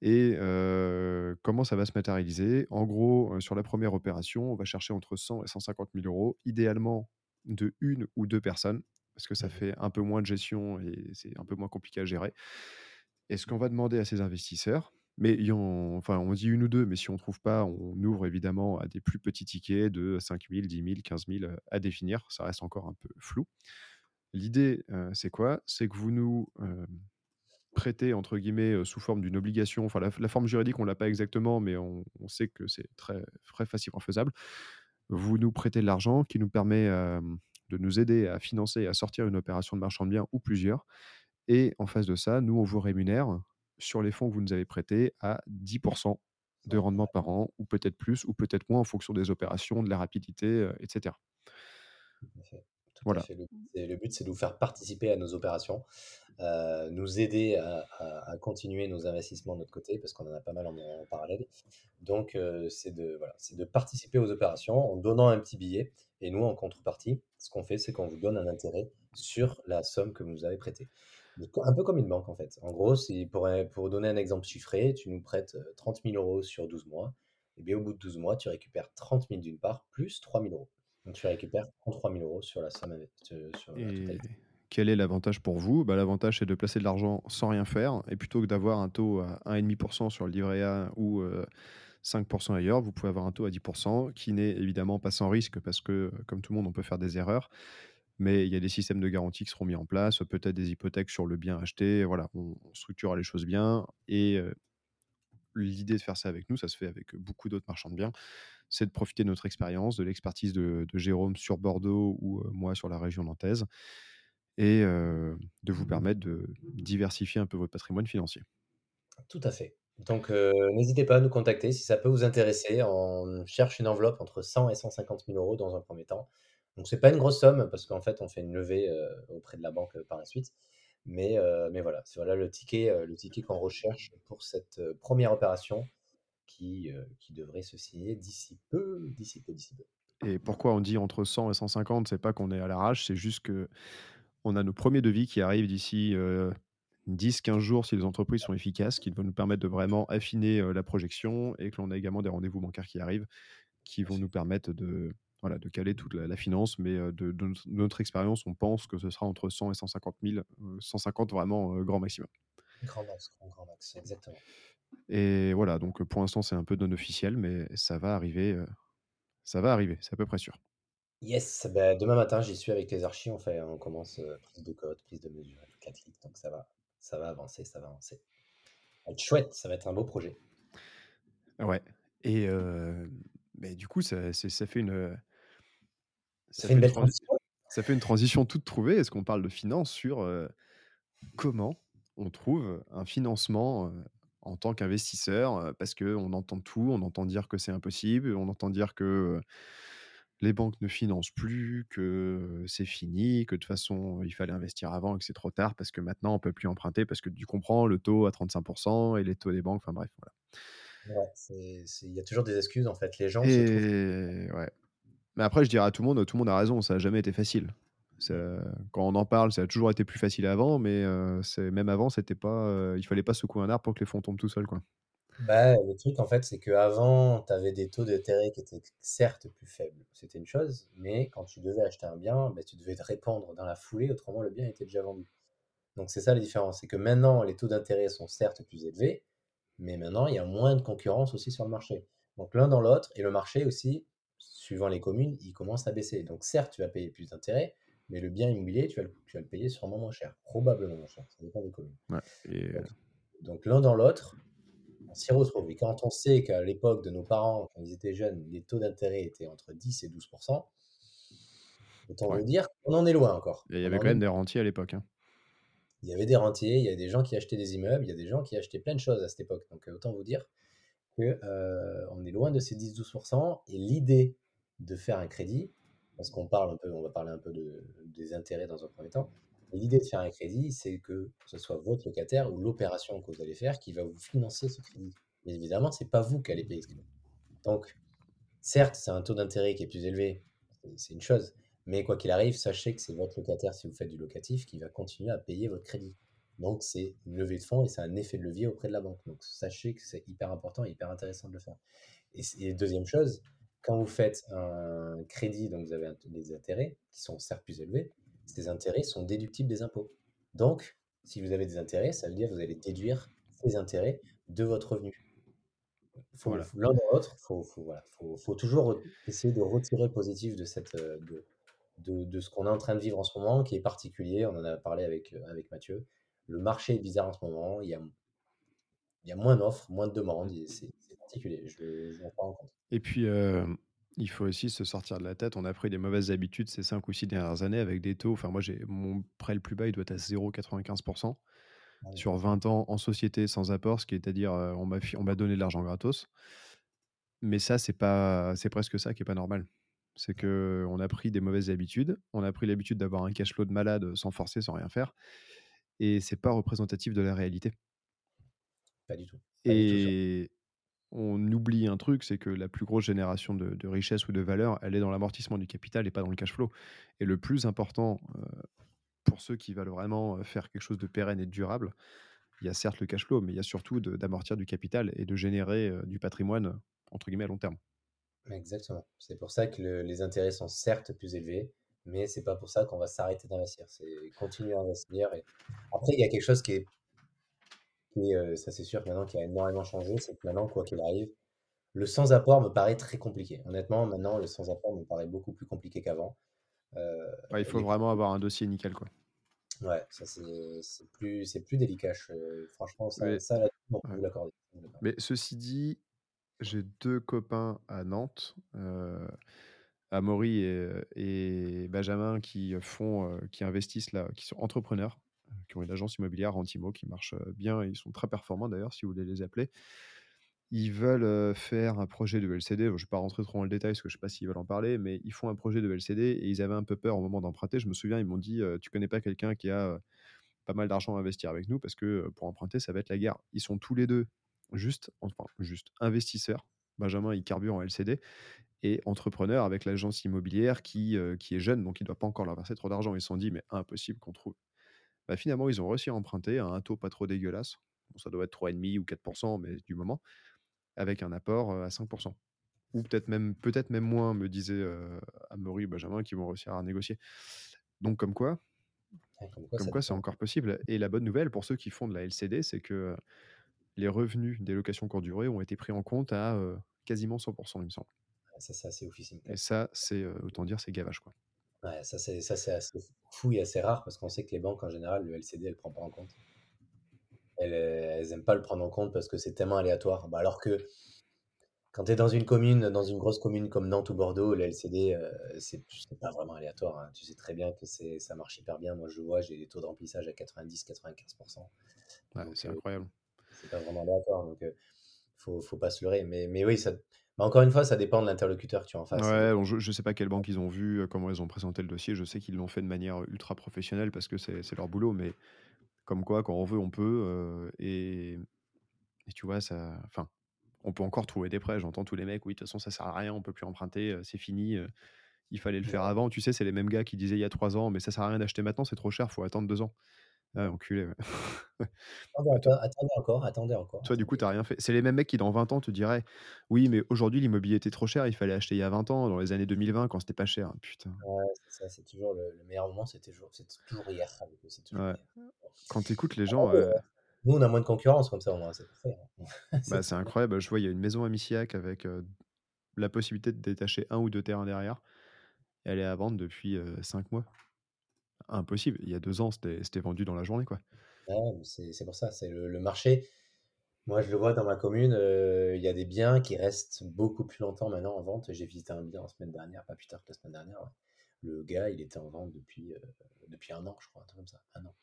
Et euh, comment ça va se matérialiser? En gros, euh, sur la première opération, on va chercher entre 100 et 150 000 euros, idéalement de une ou deux personnes, parce que ça Mhm. fait un peu moins de gestion et c'est un peu moins compliqué à gérer. Et ce qu'on va demander à ces investisseurs, mais enfin, on dit une ou deux, mais si on ne trouve pas, on ouvre évidemment à des plus petits tickets de 5 000, 10 000, 15 000 euh, à définir. Ça reste encore un peu flou. L'idée, euh, c'est quoi? C'est que vous nous euh, prêtez, entre guillemets, euh, sous forme d'une obligation. Enfin, la, forme juridique, on l'a pas exactement, mais on, on sait que c'est très, très facilement faisable. Vous nous prêtez de l'argent qui nous permet de nous aider à financer et à sortir une opération de marchand de biens ou plusieurs. Et en face de ça, nous, on vous rémunère sur les fonds que vous nous avez prêtés à 10% de rendement par an, ou peut-être plus, ou peut-être moins en fonction des opérations, de la rapidité, euh, etc. Tout à fait. Tout Voilà. à fait. Le, but, c'est de vous faire participer à nos opérations, euh, nous aider à, à- à continuer nos investissements de notre côté, parce qu'on en a pas mal en, en parallèle. Donc, euh, c'est de, voilà, c'est de participer aux opérations en donnant un petit billet. Et nous, en contrepartie, ce qu'on fait, c'est qu'on vous donne un intérêt sur la somme que vous nous avez prêtée. Un peu comme une banque, en fait. En gros, pour, un- pour donner un exemple chiffré, tu nous prêtes euh, 30 000 euros sur 12 mois. Et bien, au bout de 12 mois, tu récupères 30 000 d'une part, plus 3 000 euros. Donc, tu récupères 33 000 euros sur la somme, sur sur la Et totalité. quel est l'avantage pour vous? Bah, L'avantage, c'est de placer de l'argent sans rien faire. Et plutôt que d'avoir un taux à 1,5% sur le livret A ou euh, 5% ailleurs, vous pouvez avoir un taux à 10% qui n'est évidemment pas sans risque parce que, comme tout le monde, on peut faire des erreurs. Mais il y a des systèmes de garantie qui seront mis en place, peut-être des hypothèques sur le bien acheté. Voilà, on, on structurera les choses bien. Et l'idée de faire ça avec nous, ça se fait avec beaucoup d'autres marchands de biens, c'est de profiter de notre expérience, de l'expertise de, Jérôme sur Bordeaux ou moi sur la région nantaise, et de vous permettre de diversifier un peu votre patrimoine financier. Tout à fait. Donc, n'hésitez pas à nous contacter si ça peut vous intéresser. On cherche une enveloppe entre 100 et 150 000 euros dans un premier temps. Donc, c'est pas une grosse somme parce qu'en fait, on fait une levée euh, auprès de la banque euh, par la suite. Mais, mais voilà, c'est voilà le ticket, le ticket qu'on recherche pour cette première opération qui, qui devrait se signer d'ici peu, d'ici peu, d'ici peu. Et pourquoi on dit entre 100 et 150 C'est pas qu'on est à l'arrache, c'est juste que on a nos premiers devis qui arrivent d'ici 10-15 jours si les entreprises sont efficaces, qui vont nous permettre de vraiment affiner la projection et que l'on a également des rendez-vous bancaires qui arrivent qui vont nous permettre de, voilà, de caler toute la, finance. Mais de, notre expérience, on pense que ce sera entre 100 et 150 000, 150 vraiment grand maximum. Grand max, grand, max, exactement. Et voilà, donc pour l'instant, c'est un peu non officiel, mais ça va arriver. ça va arriver, c'est à peu près sûr. Yes, bah, demain matin, j'y suis avec les archis. On, fait, on commence prise de code, prise de mesure, clique. Donc ça va, ça va avancer, ça va avancer. Ça va être chouette, ça va être un beau projet. Ouais. Et mais du coup, ça, ça fait une. Ça, fait une, belle transition. Ça fait une transition toute trouvée. Est-ce qu'on parle de finance sur comment on trouve un financement en tant qu'investisseur Parce qu'on entend tout, on entend dire que c'est impossible, on entend dire que les banques ne financent plus, que c'est fini, que de toute façon, il fallait investir avant et que c'est trop tard parce que maintenant, on ne peut plus emprunter parce que tu comprends, le taux à 35% et les taux des banques, enfin bref, voilà. il y a toujours des excuses en fait. Les gens et... ouais. Mais après, je dirais à tout le monde, tout le monde a raison, ça n'a jamais été facile. quand on en parle, ça a toujours été plus facile avant, mais même avant, c'était pas, il fallait pas secouer un arbre pour que les fonds tombent tout seuls. Bah, le truc, en fait, c'est qu'avant, tu avais des taux d'intérêt qui étaient certes plus faibles. C'était une chose, mais quand tu devais acheter un bien, bah, tu devais te répandre dans la foulée, autrement le bien était déjà vendu. Donc c'est ça la différence, c'est que maintenant, les taux d'intérêt sont certes plus élevés, mais maintenant, il y a moins de concurrence aussi sur le marché. Donc l'un dans l'autre, et le marché aussi, suivant les communes, il commence à baisser. Donc certes, tu vas payer plus d'intérêt, mais le bien immobilier, tu vas le, tu vas le payer sûrement moins cher, probablement moins cher, ça dépend des communes. donc l'un dans l'autre, on s'y retrouve. Et quand on sait qu'à l'époque de nos parents, quand ils étaient jeunes, les taux d'intérêt étaient entre 10 et 12 autant vous dire qu'on en est loin encore. il y avait quand même des rentiers à l'époque. Hein. Il y avait des rentiers, il y a des gens qui achetaient des immeubles, il y a des gens qui achetaient plein de choses à cette époque. Donc autant vous dire qu'on euh, est loin de ces 10-12%. Et l'idée de faire un crédit, parce qu'on parle un peu, on va parler un peu de, des intérêts dans un premier temps, L'idée de faire un crédit, c'est que ce soit votre locataire ou l'opération que vous allez faire qui va vous financer ce crédit. Mais évidemment, ce n'est pas vous qui allez payer ce crédit. Donc, certes, c'est un taux d'intérêt qui est plus élevé, c'est une chose. Mais quoi qu'il arrive, sachez que c'est votre locataire, si vous faites du locatif, qui va continuer à payer votre crédit. Donc, c'est une levée de fonds et c'est un effet de levier auprès de la banque. Donc, sachez que c'est hyper important et hyper intéressant de le faire. Et, et, deuxième chose, quand vous faites un crédit, donc vous avez des intérêts qui sont certes plus élevés, ces intérêts sont déductibles des impôts. Donc, si vous avez des intérêts, ça veut dire que vous allez déduire ces intérêts de votre revenu. L'un dans l'autre, il faut, faut, toujours essayer de retirer le positif de, cette, de, de, ce qu'on est en train de vivre en ce moment, qui est particulier. On en a parlé avec, avec Mathieu. Le marché est bizarre en ce moment. Il y a, il y a moins d'offres, moins de demandes. C'est particulier. Je, je m'en rends compte. Et puis, euh, il faut aussi se sortir de la tête. On a pris des mauvaises habitudes ces 5 ou 6 dernières années avec des taux. Enfin, moi, j'ai mon prêt le plus bas, il doit être à 0,95% sur 20 ans en société sans apport, ce qui est à dire, on m'a, on m'a donné de l'argent gratos. Mais ça, c'est, pas, c'est presque ça qui est pas normal. C'est que on a pris des mauvaises habitudes. On a pris l'habitude d'avoir un cash flow de malade sans forcer, sans rien faire. Et c'est pas représentatif de la réalité. Pas du tout. et, on oublie un truc, c'est que la plus grosse génération de, richesse ou de valeur, elle est dans l'amortissement du capital et pas dans le cash flow. Et le plus important euh, pour ceux qui veulent vraiment euh, faire quelque chose de pérenne et de durable, il y a certes le cash flow, mais il y a surtout d'amortir du capital et de générer euh, du patrimoine, entre guillemets, à long terme. Exactement. C'est pour ça que les intérêts sont certes plus élevés, mais c'est pas pour ça qu'on va s'arrêter d'investir. C'est continuer à investir. Et... Après, il y a quelque chose qui est et ça, c'est sûr que maintenant, qui a énormément changé, c'est que maintenant, quoi qu'il arrive, le sans-apport me paraît très compliqué. Honnêtement, maintenant, le sans-apport me paraît beaucoup plus compliqué qu'avant. il faut vraiment avoir un dossier nickel, quoi. Ouais, ça c'est plus, c'est plus délicat. franchement, ça, ça là, on peut vous l'accorder. Mais ceci dit, j'ai deux copains à Nantes, euh, Amaury et, et, Benjamin, qui font, qui investissent là, qui sont entrepreneurs qui ont une agence immobilière Rentimo qui marche bien. Ils sont très performants d'ailleurs, si vous voulez les appeler. Ils veulent faire un projet de LCD. Je ne vais pas rentrer trop dans le détail parce que je ne sais pas s'ils veulent en parler, mais ils font un projet de LCD et ils avaient un peu peur au moment d'emprunter. Je me souviens, ils m'ont dit Tu connais pas quelqu'un qui a pas mal d'argent à investir avec nous parce que pour emprunter, ça va être la guerre. Ils sont tous les deux juste, enfin, juste investisseurs. Benjamin, il carbure en LCD et entrepreneur avec l'agence immobilière qui, qui est jeune, donc il ne doit pas encore leur verser trop d'argent. Ils se sont dit, mais impossible qu'on trouve. Bah, finalement, ils ont réussi à emprunter à un taux pas trop dégueulasse. ça doit être 3,5 ou 4%, mais du moment, avec un apport à 5%. Ou peut-être même, peut même moins, me disait euh, Amaury Benjamin, qui vont réussir à négocier. Donc, comme quoi, comme quoi, c'est encore possible. Et la bonne nouvelle pour ceux qui font de la LCD, c'est que les revenus des locations courte durée ont été pris en compte à quasiment 100%, il me semble. Ça, c'est assez officiel. Et ça, c'est autant dire, c'est gavage. Quoi. Ouais, ça, c'est, ça, c'est assez fou et assez rare parce qu'on sait que les banques, en général, le LCD, elles ne prennent pas en compte. Elles n'aiment pas le prendre en compte parce que c'est tellement aléatoire. Bah, alors que quand tu es dans une commune, dans une grosse commune comme Nantes ou Bordeaux, le LCD, euh, c'est pas vraiment aléatoire. hein. Tu sais très bien que c'est, ça marche hyper bien. Moi, je vois, j'ai des taux de remplissage à 90-95%. Ouais, c'est euh, incroyable. c'est pas vraiment aléatoire. Donc, euh, faut, faut pas se leurrer. Mais, mais oui, ça, bah, encore une fois, ça dépend de l'interlocuteur que tu as en face. Ouais, je, ne sais pas quelle banque ils ont vu, comment ils ont présenté le dossier. Je sais qu'ils l'ont fait de manière ultra professionnelle parce que c'est c'est leur boulot. Mais comme quoi, quand on veut, on peut. et, et tu vois, ça. Enfin, on peut encore trouver des prêts. J'entends tous les mecs, oui, de toute façon, ça sert à rien, on peut plus emprunter, c'est fini. il fallait le faire avant. Tu sais, c'est les mêmes gars qui disaient il y a trois ans, mais ça sert à rien d'acheter maintenant, c'est trop cher, faut attendre deux ans. Ah, enculé. attendez, encore, attendez encore. Toi, du coup, tu n'as rien fait. C'est les mêmes mecs qui, dans 20 ans, te diraient Oui, mais aujourd'hui, l'immobilier était trop cher, il fallait acheter il y a 20 ans, dans les années 2020, quand c'était pas cher. Putain. Ouais, c'est ça, c'est toujours le, meilleur moment, c'est toujours, toujours hier. Quand tu écoutes les gens. Nous, on a moins de concurrence comme ça, c'est hein. bah, C'est incroyable. Je vois, il y a une maison à Missiac avec la possibilité de détacher un ou deux terrains derrière. Elle est à vendre depuis 5 mois. Impossible. Il y a deux ans, c'était vendu dans la journée. quoi. c'est pour ça. C'est le, marché. Moi, je le vois dans ma commune. Il y a des biens qui restent beaucoup plus longtemps maintenant en vente. J'ai visité un bien la semaine dernière, pas plus tard que la semaine dernière. Le gars, il était en vente depuis, depuis un an, je crois, un truc comme ça. Un an.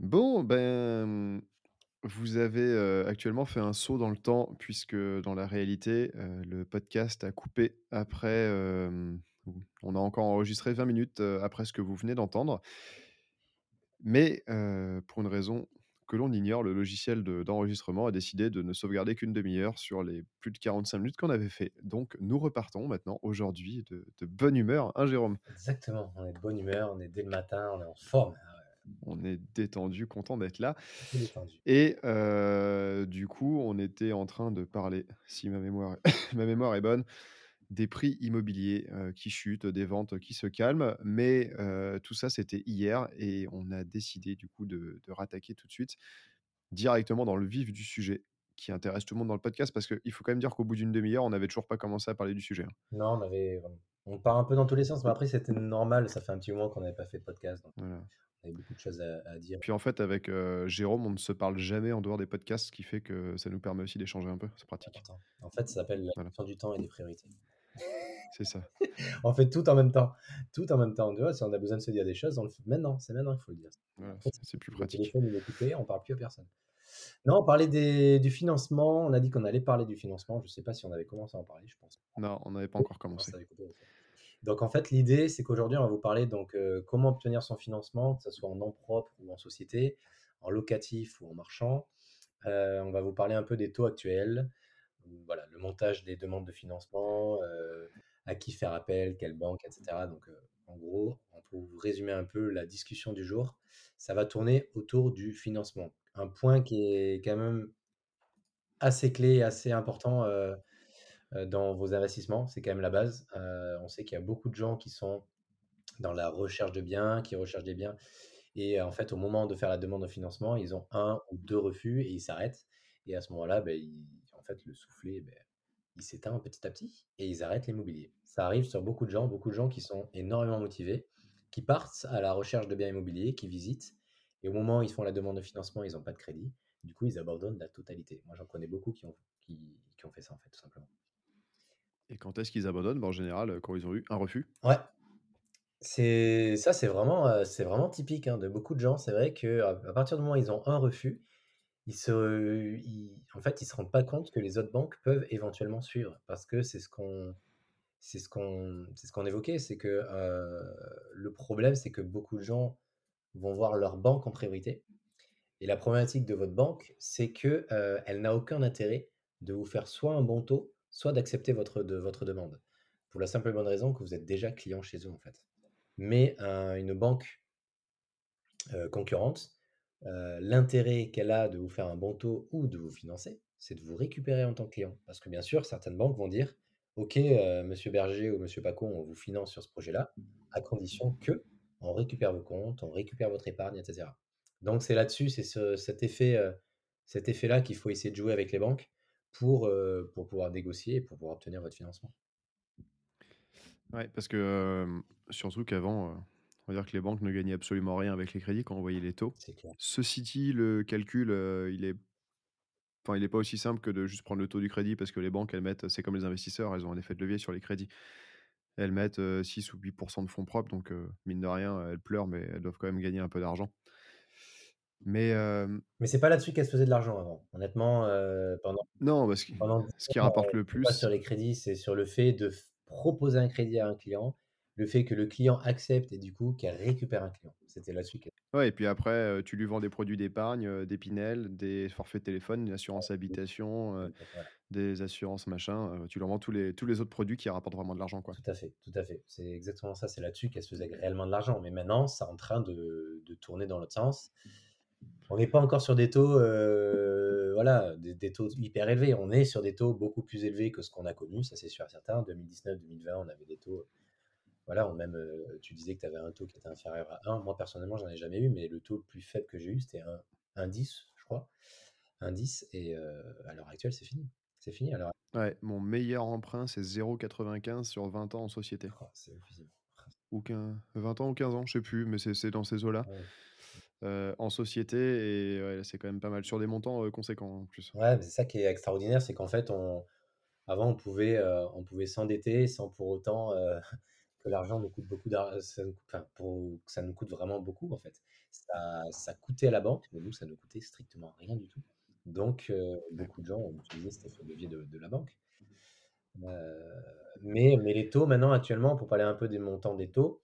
Bon, ben, vous avez actuellement fait un saut dans le temps, puisque dans la réalité, le podcast a coupé après. On a encore enregistré 20 minutes après ce que vous venez d'entendre. Mais pour une raison que l'on ignore, le logiciel d'enregistrement a décidé de ne sauvegarder qu'une demi-heure sur les plus de 45 minutes qu'on avait fait. Donc nous repartons maintenant aujourd'hui de, de bonne humeur, hein, Jérôme? Exactement, on est de bonne humeur, on est dès le matin, on est en forme. On est détendu, content d'être là. Et du coup, on était en train de parler, si ma mémoire, ma mémoire est bonne, des prix immobiliers qui chutent, des ventes qui se calment. Mais tout ça, c'était hier et on a décidé du coup de, rattaquer tout de suite directement dans le vif du sujet qui intéresse tout le monde dans le podcast parce qu'il faut quand même dire qu'au bout d'une demi-heure, on n'avait toujours pas commencé à parler du sujet. Hein. Non, on avait. On part un peu dans tous les sens, mais après, c'était normal. Ça fait un petit moment qu'on n'avait pas fait de podcast. voilà y a beaucoup de choses à, dire. Puis en fait, avec euh, Jérôme, on ne se parle jamais en dehors des podcasts, ce qui fait que ça nous permet aussi d'échanger un peu. C'est pratique. En fait, ça s'appelle la gestion du temps et des priorités. C'est ça. on fait tout en même temps. Tout en même temps. Tu vois, si on a besoin de se dire des choses, on le fait maintenant. C'est maintenant qu'il faut le dire. c'est plus pratique. Le téléphone, il est coupé, on parle plus à personne. Non, on parlait des, du financement. On a dit qu'on allait parler du financement. Je ne sais pas si on avait commencé à en parler, je pense. Non, on n'avait pas encore commencé. Donc en fait, l'idée, c'est qu'aujourd'hui, on va vous parler donc euh, comment obtenir son financement, que ce soit en nom propre ou en société, en locatif ou en marchand. Euh, on va vous parler un peu des taux actuels, voilà, le montage des demandes de financement, euh, à qui faire appel, quelle banque, etc. Donc en gros, pour vous résumer un peu la discussion du jour, ça va tourner autour du financement. Un point qui est quand même assez clé, assez important euh, dans vos investissements. C'est quand même la base. Euh, on sait qu'il y a beaucoup de gens qui sont dans la recherche de biens, qui recherchent des biens. Et en fait, au moment de faire la demande de financement, ils ont un ou deux refus et ils s'arrêtent. Et à ce moment-là, ben, en fait, le soufflet, ben, il s'éteint petit à petit et ils arrêtent l'immobilier. Ça arrive sur beaucoup de gens, beaucoup de gens qui sont énormément motivés, qui partent à la recherche de biens immobiliers, qui visitent. Et au moment où ils font la demande de financement, ils n'ont pas de crédit. Du coup, ils abandonnent la totalité. Moi, j'en connais beaucoup qui ont, qui, qui ont fait ça, en fait, tout simplement. Et quand est-ce qu'ils abandonnent? Bah, En général, euh, quand ils ont eu un refus. Ouais. C'est ça, c'est vraiment, euh, c'est vraiment typique hein, de beaucoup de gens. C'est vrai que à partir du moment où ils ont un refus, ils se, en fait, ils se rendent pas compte que les autres banques peuvent éventuellement suivre, parce que c'est ce qu'on, c'est ce qu'on, c'est ce qu'on évoquait, c'est que euh, le problème, c'est que beaucoup de gens vont voir leur banque en priorité. Et la problématique de votre banque, c'est que euh, elle n'a aucun intérêt de vous faire soit un bon taux, soit d'accepter votre, de, votre demande. Pour la simple et bonne raison que vous êtes déjà client chez eux, en fait. Mais une banque euh, concurrente, euh, l'intérêt qu'elle a de vous faire un bon taux ou de vous financer, c'est de vous récupérer en tant que client. Parce que bien sûr, certaines banques vont dire, OK, monsieur Berger ou monsieur Pacon, on vous finance sur ce projet-là, à condition que on récupère vos comptes, on récupère votre épargne, etc. Donc c'est là-dessus, c'est cet effet, cet effet-là qu'il faut essayer de jouer avec les banques pour, pour pouvoir négocier et pour pouvoir obtenir votre financement. Ouais, parce que surtout qu'avant, on va dire que les banques ne gagnaient absolument rien avec les crédits quand on voyait les taux. Clair. Ceci dit, le calcul, il est Enfin, il n'est pas aussi simple que de juste prendre le taux du crédit parce que les banques, elles mettent, c'est comme les investisseurs, elles ont un effet de levier sur les crédits. Elles mettent 6 ou 8% de fonds propres, donc mine de rien, elles pleurent, mais elles doivent quand même gagner un peu d'argent. Mais, mais c'est pas là-dessus qu'elles se faisaient de l'argent avant. Honnêtement, pendant, non, parce que ce qui rapporte le plus. Pas sur les crédits, c'est sur le fait de proposer un crédit à un client, le fait que le client accepte et du coup qu'elle récupère un client. C'était là-dessus qu'elle Ouais et puis après, tu lui vends des produits d'épargne, des Pinel, des forfaits de téléphone, une assurance habitation, des assurances machin, tu leur vends tous les tous les autres produits qui rapportent vraiment de l'argent, quoi. Tout à fait, tout à fait. C'est exactement ça, c'est là-dessus qu'elle se faisait réellement de l'argent. Mais maintenant, c'est en train de de tourner dans l'autre sens. On n'est pas encore sur des taux, voilà, des taux hyper élevés. On est sur des taux beaucoup plus élevés que ce qu'on a connu, ça c'est sûr et certain. 2019-2020, on avait des taux voilà, même, tu disais que tu avais un taux qui était inférieur à 1. Moi, personnellement, j'en ai jamais eu, mais le taux le plus faible que j'ai eu, c'était un, un 10, je crois. Un 10, et à l'heure actuelle, c'est fini. C'est fini. Alors... Ouais, mon meilleur emprunt, c'est 0,95 sur 20 ans en société. Oh, c'est Ou 20 ans ou 15 ans, je sais plus, mais c'est dans ces eaux-là. en société, et ouais, c'est quand même pas mal sur des montants conséquents en plus. Ouais, c'est ça qui est extraordinaire, c'est qu'en fait, on... avant, on pouvait, on pouvait s'endetter sans pour autant que l'argent nous coûte beaucoup d'argent, enfin, pour que ça nous coûte vraiment beaucoup en fait. Ça, ça coûtait à la banque, mais nous, ça ne coûtait strictement rien du tout. Donc, beaucoup de gens ont utilisé cet effet levier de, de la banque. mais, mais les taux, maintenant, actuellement, pour parler un peu des montants des taux,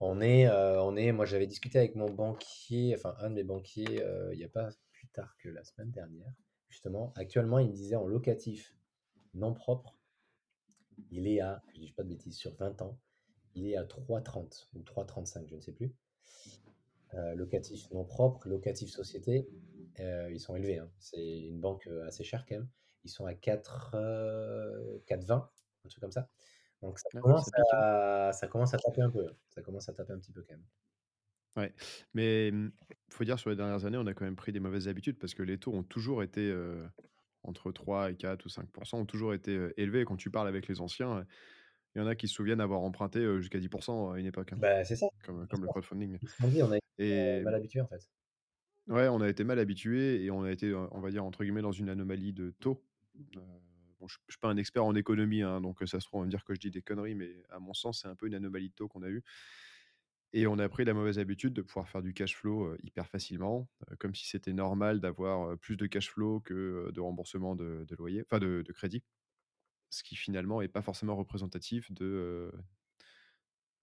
on est, on est moi j'avais discuté avec mon banquier, enfin un de mes banquiers, il n'y a pas plus tard que la semaine dernière, justement. Actuellement, il me disait en locatif non propre, il est à, je dis pas de bêtises, sur 20 ans, il est à 3,30 ou 3,35, je ne sais plus. Euh, locatif non propre, locatif société, euh, ils sont élevés. Hein. C'est une banque euh, assez chère quand même. Ils sont à 4, 4,20, un truc comme ça. Donc ça, commence à, ça commence à taper un peu. Hein. Ça commence à taper un petit peu quand même. Ouais, mais il faut dire sur les dernières années, on a quand même pris des mauvaises habitudes parce que les taux ont toujours été entre 3 et 4 ou 5%, ont toujours été élevés. Quand tu parles avec les anciens, il y en a qui se souviennent avoir emprunté jusqu'à 10% à une époque. Hein. Bah, c'est ça. Comme, comme le crowdfunding. on a été mal habitué en fait. Ouais, on a été mal habitué et on a été, on va dire, entre guillemets, dans une anomalie de taux. je ne suis pas un expert en économie, hein, donc ça se trouve, on va me dire que je dis des conneries, mais à mon sens, c'est un peu une anomalie de taux qu'on a eue. Et on a pris la mauvaise habitude de pouvoir faire du cash flow hyper facilement, comme si c'était normal d'avoir plus de cash flow que de remboursement de, loyer, enfin de, de crédit ce qui finalement n'est pas forcément représentatif de,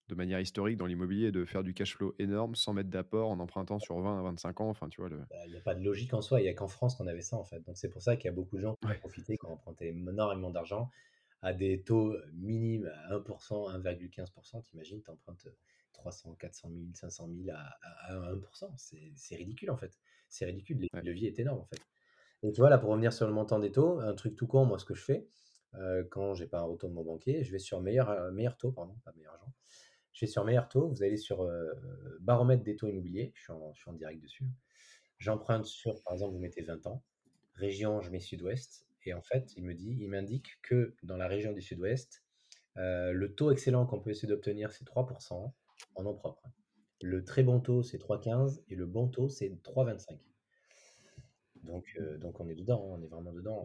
de manière historique dans l'immobilier, de faire du cash flow énorme sans mettre d'apport en empruntant sur 20 à 25 ans. Enfin, tu vois, le... Bah, il n'y a pas de logique en soi, il n'y a qu'en France qu'on avait ça en fait. Donc c'est pour ça qu'il y a beaucoup de gens qui ont profité, qui ont emprunté énormément d'argent à des taux minimes à 1%, 1,15%. T'imagines, tu empruntes 300, 400 000, 500 000 à, 1%. C'est ridicule en fait. C'est ridicule, le levier est énorme en fait. Et tu vois, là, pour revenir sur le montant des taux, un truc tout con, moi, ce que je fais, euh, quand j'ai pas un retour de mon banquier, je vais sur meilleur, euh, meilleur taux, pardon, pas meilleur agent. Je vais sur meilleur taux, vous allez sur euh, baromètre des taux immobiliers, je suis en, je suis en direct dessus. J'emprunte sur, par exemple, vous mettez 20 ans, région, je mets sud-ouest, et en fait, il me dit, il m'indique que dans la région du sud-ouest, le taux excellent qu'on peut essayer d'obtenir, c'est 3% en nom propre. Le très bon taux, c'est 3,15 et le bon taux, c'est 3,25. Donc, donc on est dedans, on est vraiment dedans.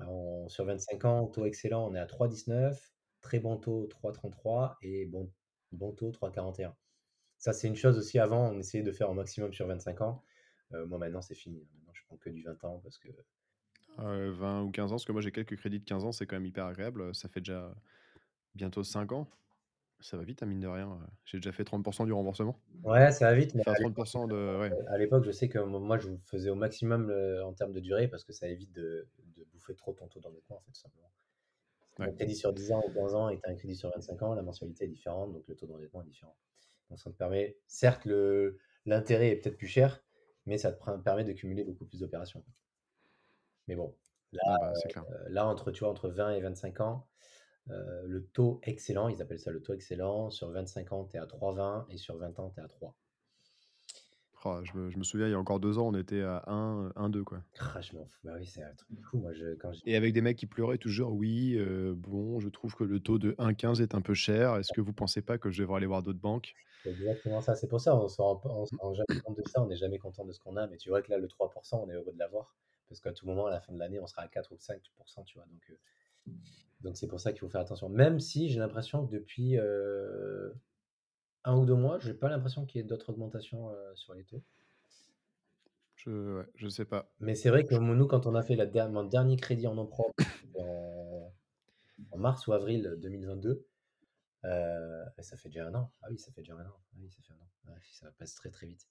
sur 25 ans, taux excellent, on est à 3,19, très bon taux 3,33 et bon, bon taux 3,41. Ça, c'est une chose aussi avant, on essayait de faire un maximum sur 25 ans. moi, maintenant, c'est fini. Maintenant, je prends que du 20 ans parce que. 20 ou 15 ans, parce que moi, j'ai quelques crédits de 15 ans, c'est quand même hyper agréable. Ça fait déjà bientôt 5 ans. Ça va vite, à hein, mine de rien. J'ai déjà fait 30% du remboursement. Ouais, ça va vite, mais enfin, 30% de. Ouais. À l'époque, je sais que moi, je faisais au maximum en termes de durée parce que ça évite de, de bouffer trop ton taux d'endettement, en fait, tout simplement. Un crédit sur 10 ans ou 15 ans est un crédit sur 25 ans, la mensualité est différente, donc le taux d'endettement est différent. Donc ça te permet, certes, l'intérêt est peut-être plus cher, mais ça te permet de cumuler beaucoup plus d'opérations. Mais bon, là, ah bah, euh, là entre, tu vois, entre 20 et 25 ans, euh, le taux excellent, ils appellent ça le taux excellent, sur 25 ans, tu es à 3,20 et sur 20 ans, tu es à 3. Oh, je, me, souviens, il y a encore deux ans, on était à 1, 1 2, quoi. Ah, je m'en fous. Bah oui, c'est un truc fou. Moi, je, quand Et avec des mecs qui pleuraient toujours, oui, euh, bon, je trouve que le taux de 1,15 est un peu cher. Est-ce que vous pensez pas que je devrais aller voir d'autres banques? C'est exactement ça. C'est pour ça, on ne se rend, jamais compte de ça. On n'est jamais content de ce qu'on a. Mais tu vois que là, le 3%, on est heureux de l'avoir. Parce qu'à tout moment, à la fin de l'année, on sera à 4 ou 5%, tu vois. Donc, euh, donc c'est pour ça qu'il faut faire attention. Même si j'ai l'impression que depuis euh, un ou deux mois, j'ai pas l'impression qu'il y ait d'autres augmentations sur les taux. Je, ne sais pas. Mais c'est vrai que nous, quand on a fait la mon dernier crédit en nom propre en, mars ou avril 2022, euh, ça fait déjà un an. Ah oui, ça fait déjà un an. Ah oui, ça fait un an. ça passe très très vite.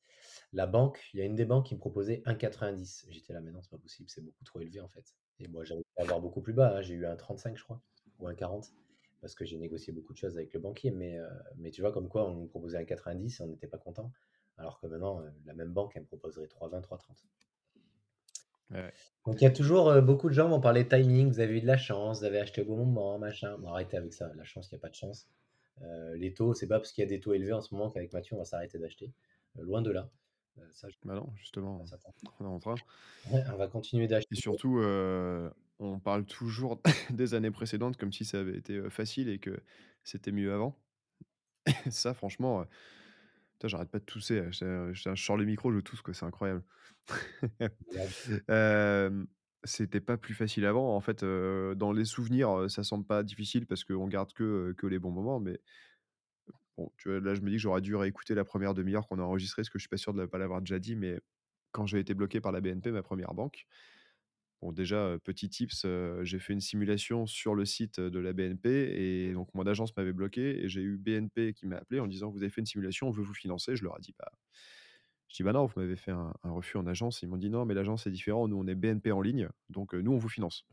La banque, il y a une des banques qui me proposait 1,90. J'étais là, mais non, c'est pas possible, c'est beaucoup trop élevé en fait. Et moi, j'avais pu avoir beaucoup plus bas. Hein. J'ai eu un 35, je crois, ou un 40, parce que j'ai négocié beaucoup de choses avec le banquier. Mais, euh, mais tu vois, comme quoi, on nous proposait un 90 et on n'était pas content. Alors que maintenant, euh, la même banque, elle me proposerait 3,20, 3,30. Donc il y a toujours euh, beaucoup de gens vont parler timing, vous avez eu de la chance, vous avez acheté au bon moment, machin. Bon, arrêtez avec ça, la chance, il n'y a pas de chance. Euh, les taux, c'est pas parce qu'il y a des taux élevés en ce moment qu'avec Mathieu, on va s'arrêter d'acheter. loin de là. Ça, bah non, justement, on est en train. on va continuer d'acheter. Et surtout, on parle toujours des années précédentes comme si ça avait été facile et que c'était mieux avant. ça, franchement, j'arrête pas de tousser. Hein, je, je, sors le micro, je tousse, quoi. C'est incroyable. c'était pas plus facile avant. En fait, dans les souvenirs, ça semble pas difficile parce qu'on garde que, que les bons moments. Mais là, je me dis que j'aurais dû réécouter la première demi-heure qu'on a enregistrée, parce que je suis pas sûr de ne pas l'avoir déjà dit. Mais quand j'ai été bloqué par la BNP, ma première banque, déjà, petit tips, j'ai fait une simulation sur le site de la BNP et donc mon agence m'avait bloqué et j'ai eu BNP qui m'a appelé en disant vous avez fait une simulation, on veut vous financer. Je leur ai dit bah, je dis bah non, vous m'avez fait un, refus en agence. Ils m'ont dit non, mais l'agence est différent. Nous on est BNP en ligne, donc nous on vous finance.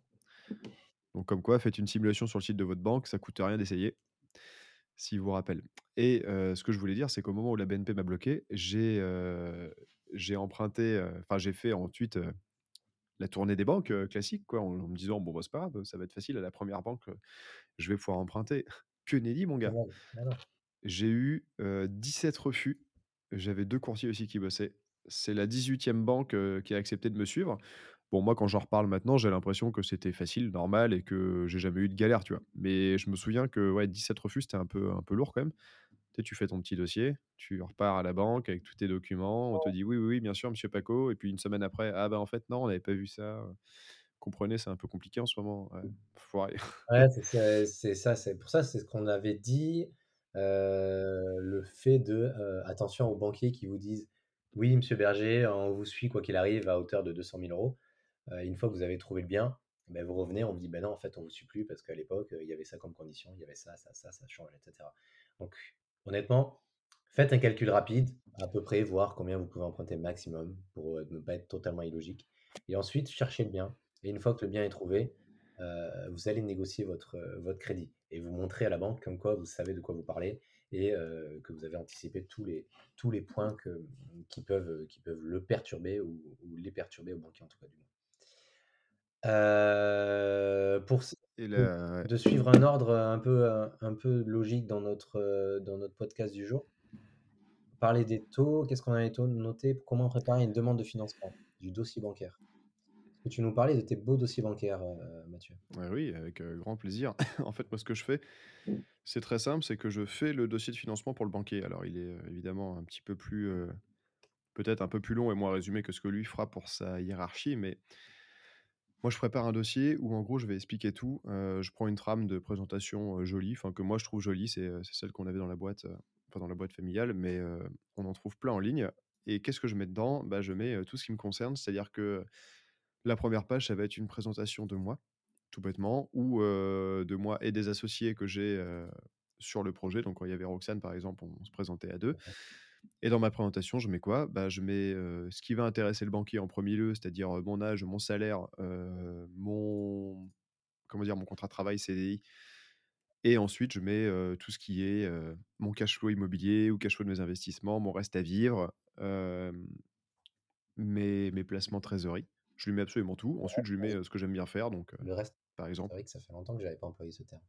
Donc comme quoi, faites une simulation sur le site de votre banque, ça coûte rien d'essayer. S'ils vous rappellent. Et ce que je voulais dire, c'est qu'au moment où la BNP m'a bloqué, j'ai emprunté, enfin j'ai fait ensuite la tournée des banques classiques, quoi, en, me disant bon, bah, c'est pas grave, ça va être facile à la première banque, je vais pouvoir emprunter. Que nenni, mon gars. J'ai eu 17 refus. J'avais deux courtiers aussi qui bossaient. C'est la 18e banque qui a accepté de me suivre. Bon, moi, quand j'en reparle maintenant, j'ai l'impression que c'était facile, normal et que j'ai jamais eu de galère, tu vois. Mais je me souviens que ouais, 17 refus, c'était un peu, un peu lourd quand même tu fais ton petit dossier, tu repars à la banque avec tous tes documents, on te dit oui, oui, oui, bien sûr, monsieur Paco, et puis une semaine après, ah ben en fait, non, on n'avait pas vu ça. Comprenez, c'est un peu compliqué en ce moment. Ouais, c'est ça, c'est pour ça, c'est ce qu'on avait dit, le fait de attention aux banquiers qui vous disent oui, monsieur Berger, on vous suit quoi qu'il arrive à hauteur de 200 000 euros. Une fois que vous avez trouvé le bien, ben vous revenez, on vous dit ben non, en fait, on vous suit plus parce qu'à l'époque, il y avait ça comme condition, il y avait ça, ça, ça, ça change, etc. Donc, honnêtement, faites un calcul rapide, à peu près, voir combien vous pouvez emprunter maximum pour ne pas être totalement illogique. Et ensuite, cherchez le bien. Et une fois que le bien est trouvé, vous allez négocier votre, crédit et vous montrer à la banque comme quoi vous savez de quoi vous parlez et que vous avez anticipé tous les, tous les points qui, peuvent, le perturber ou, les perturber au banquier en tout cas du moins. Pour, de suivre un ordre un peu, un peu logique dans notre, dans notre podcast du jour? Parler des taux, qu'est-ce qu'on avait noté Comment préparer une demande de financement du dossier bancaire? Que tu nous parlais de tes beaux dossiers bancaires, Mathieu? Oui, avec grand plaisir. en fait, moi, ce que je fais, c'est très simple, c'est que je fais le dossier de financement pour le banquier. Alors, il est évidemment un petit peu plus, peut-être un peu plus long et moins résumé que ce que lui fera pour sa hiérarchie, mais moi, je prépare un dossier où, en gros, je vais expliquer tout. je prends une trame de présentation jolie, enfin que moi je trouve jolie, c'est celle qu'on avait dans la boîte, enfin dans la boîte familiale, mais on en trouve plein en ligne. Et qu'est-ce que je mets dedans? Bah, Je mets tout ce qui me concerne, c'est-à-dire que la première page, ça va être une présentation de moi, tout bêtement, ou de moi et des associés que j'ai sur le projet. Donc, quand il y avait Roxane, par exemple, on, se présentait à deux. Et dans ma présentation, je mets quoi? Bah, Je mets ce qui va intéresser le banquier en premier lieu, c'est-à-dire mon âge, mon salaire, mon, comment dire, mon contrat de travail, CDI. Et ensuite, je mets tout ce qui est mon cash flow immobilier ou cash flow de mes investissements, mon reste à vivre, mes, mes placements trésorerie. Je lui mets absolument tout. Ensuite, je lui mets ce que j'aime bien faire. Donc, le reste, par exemple. C'est vrai que ça fait longtemps que je n'avais pas employé ce terme.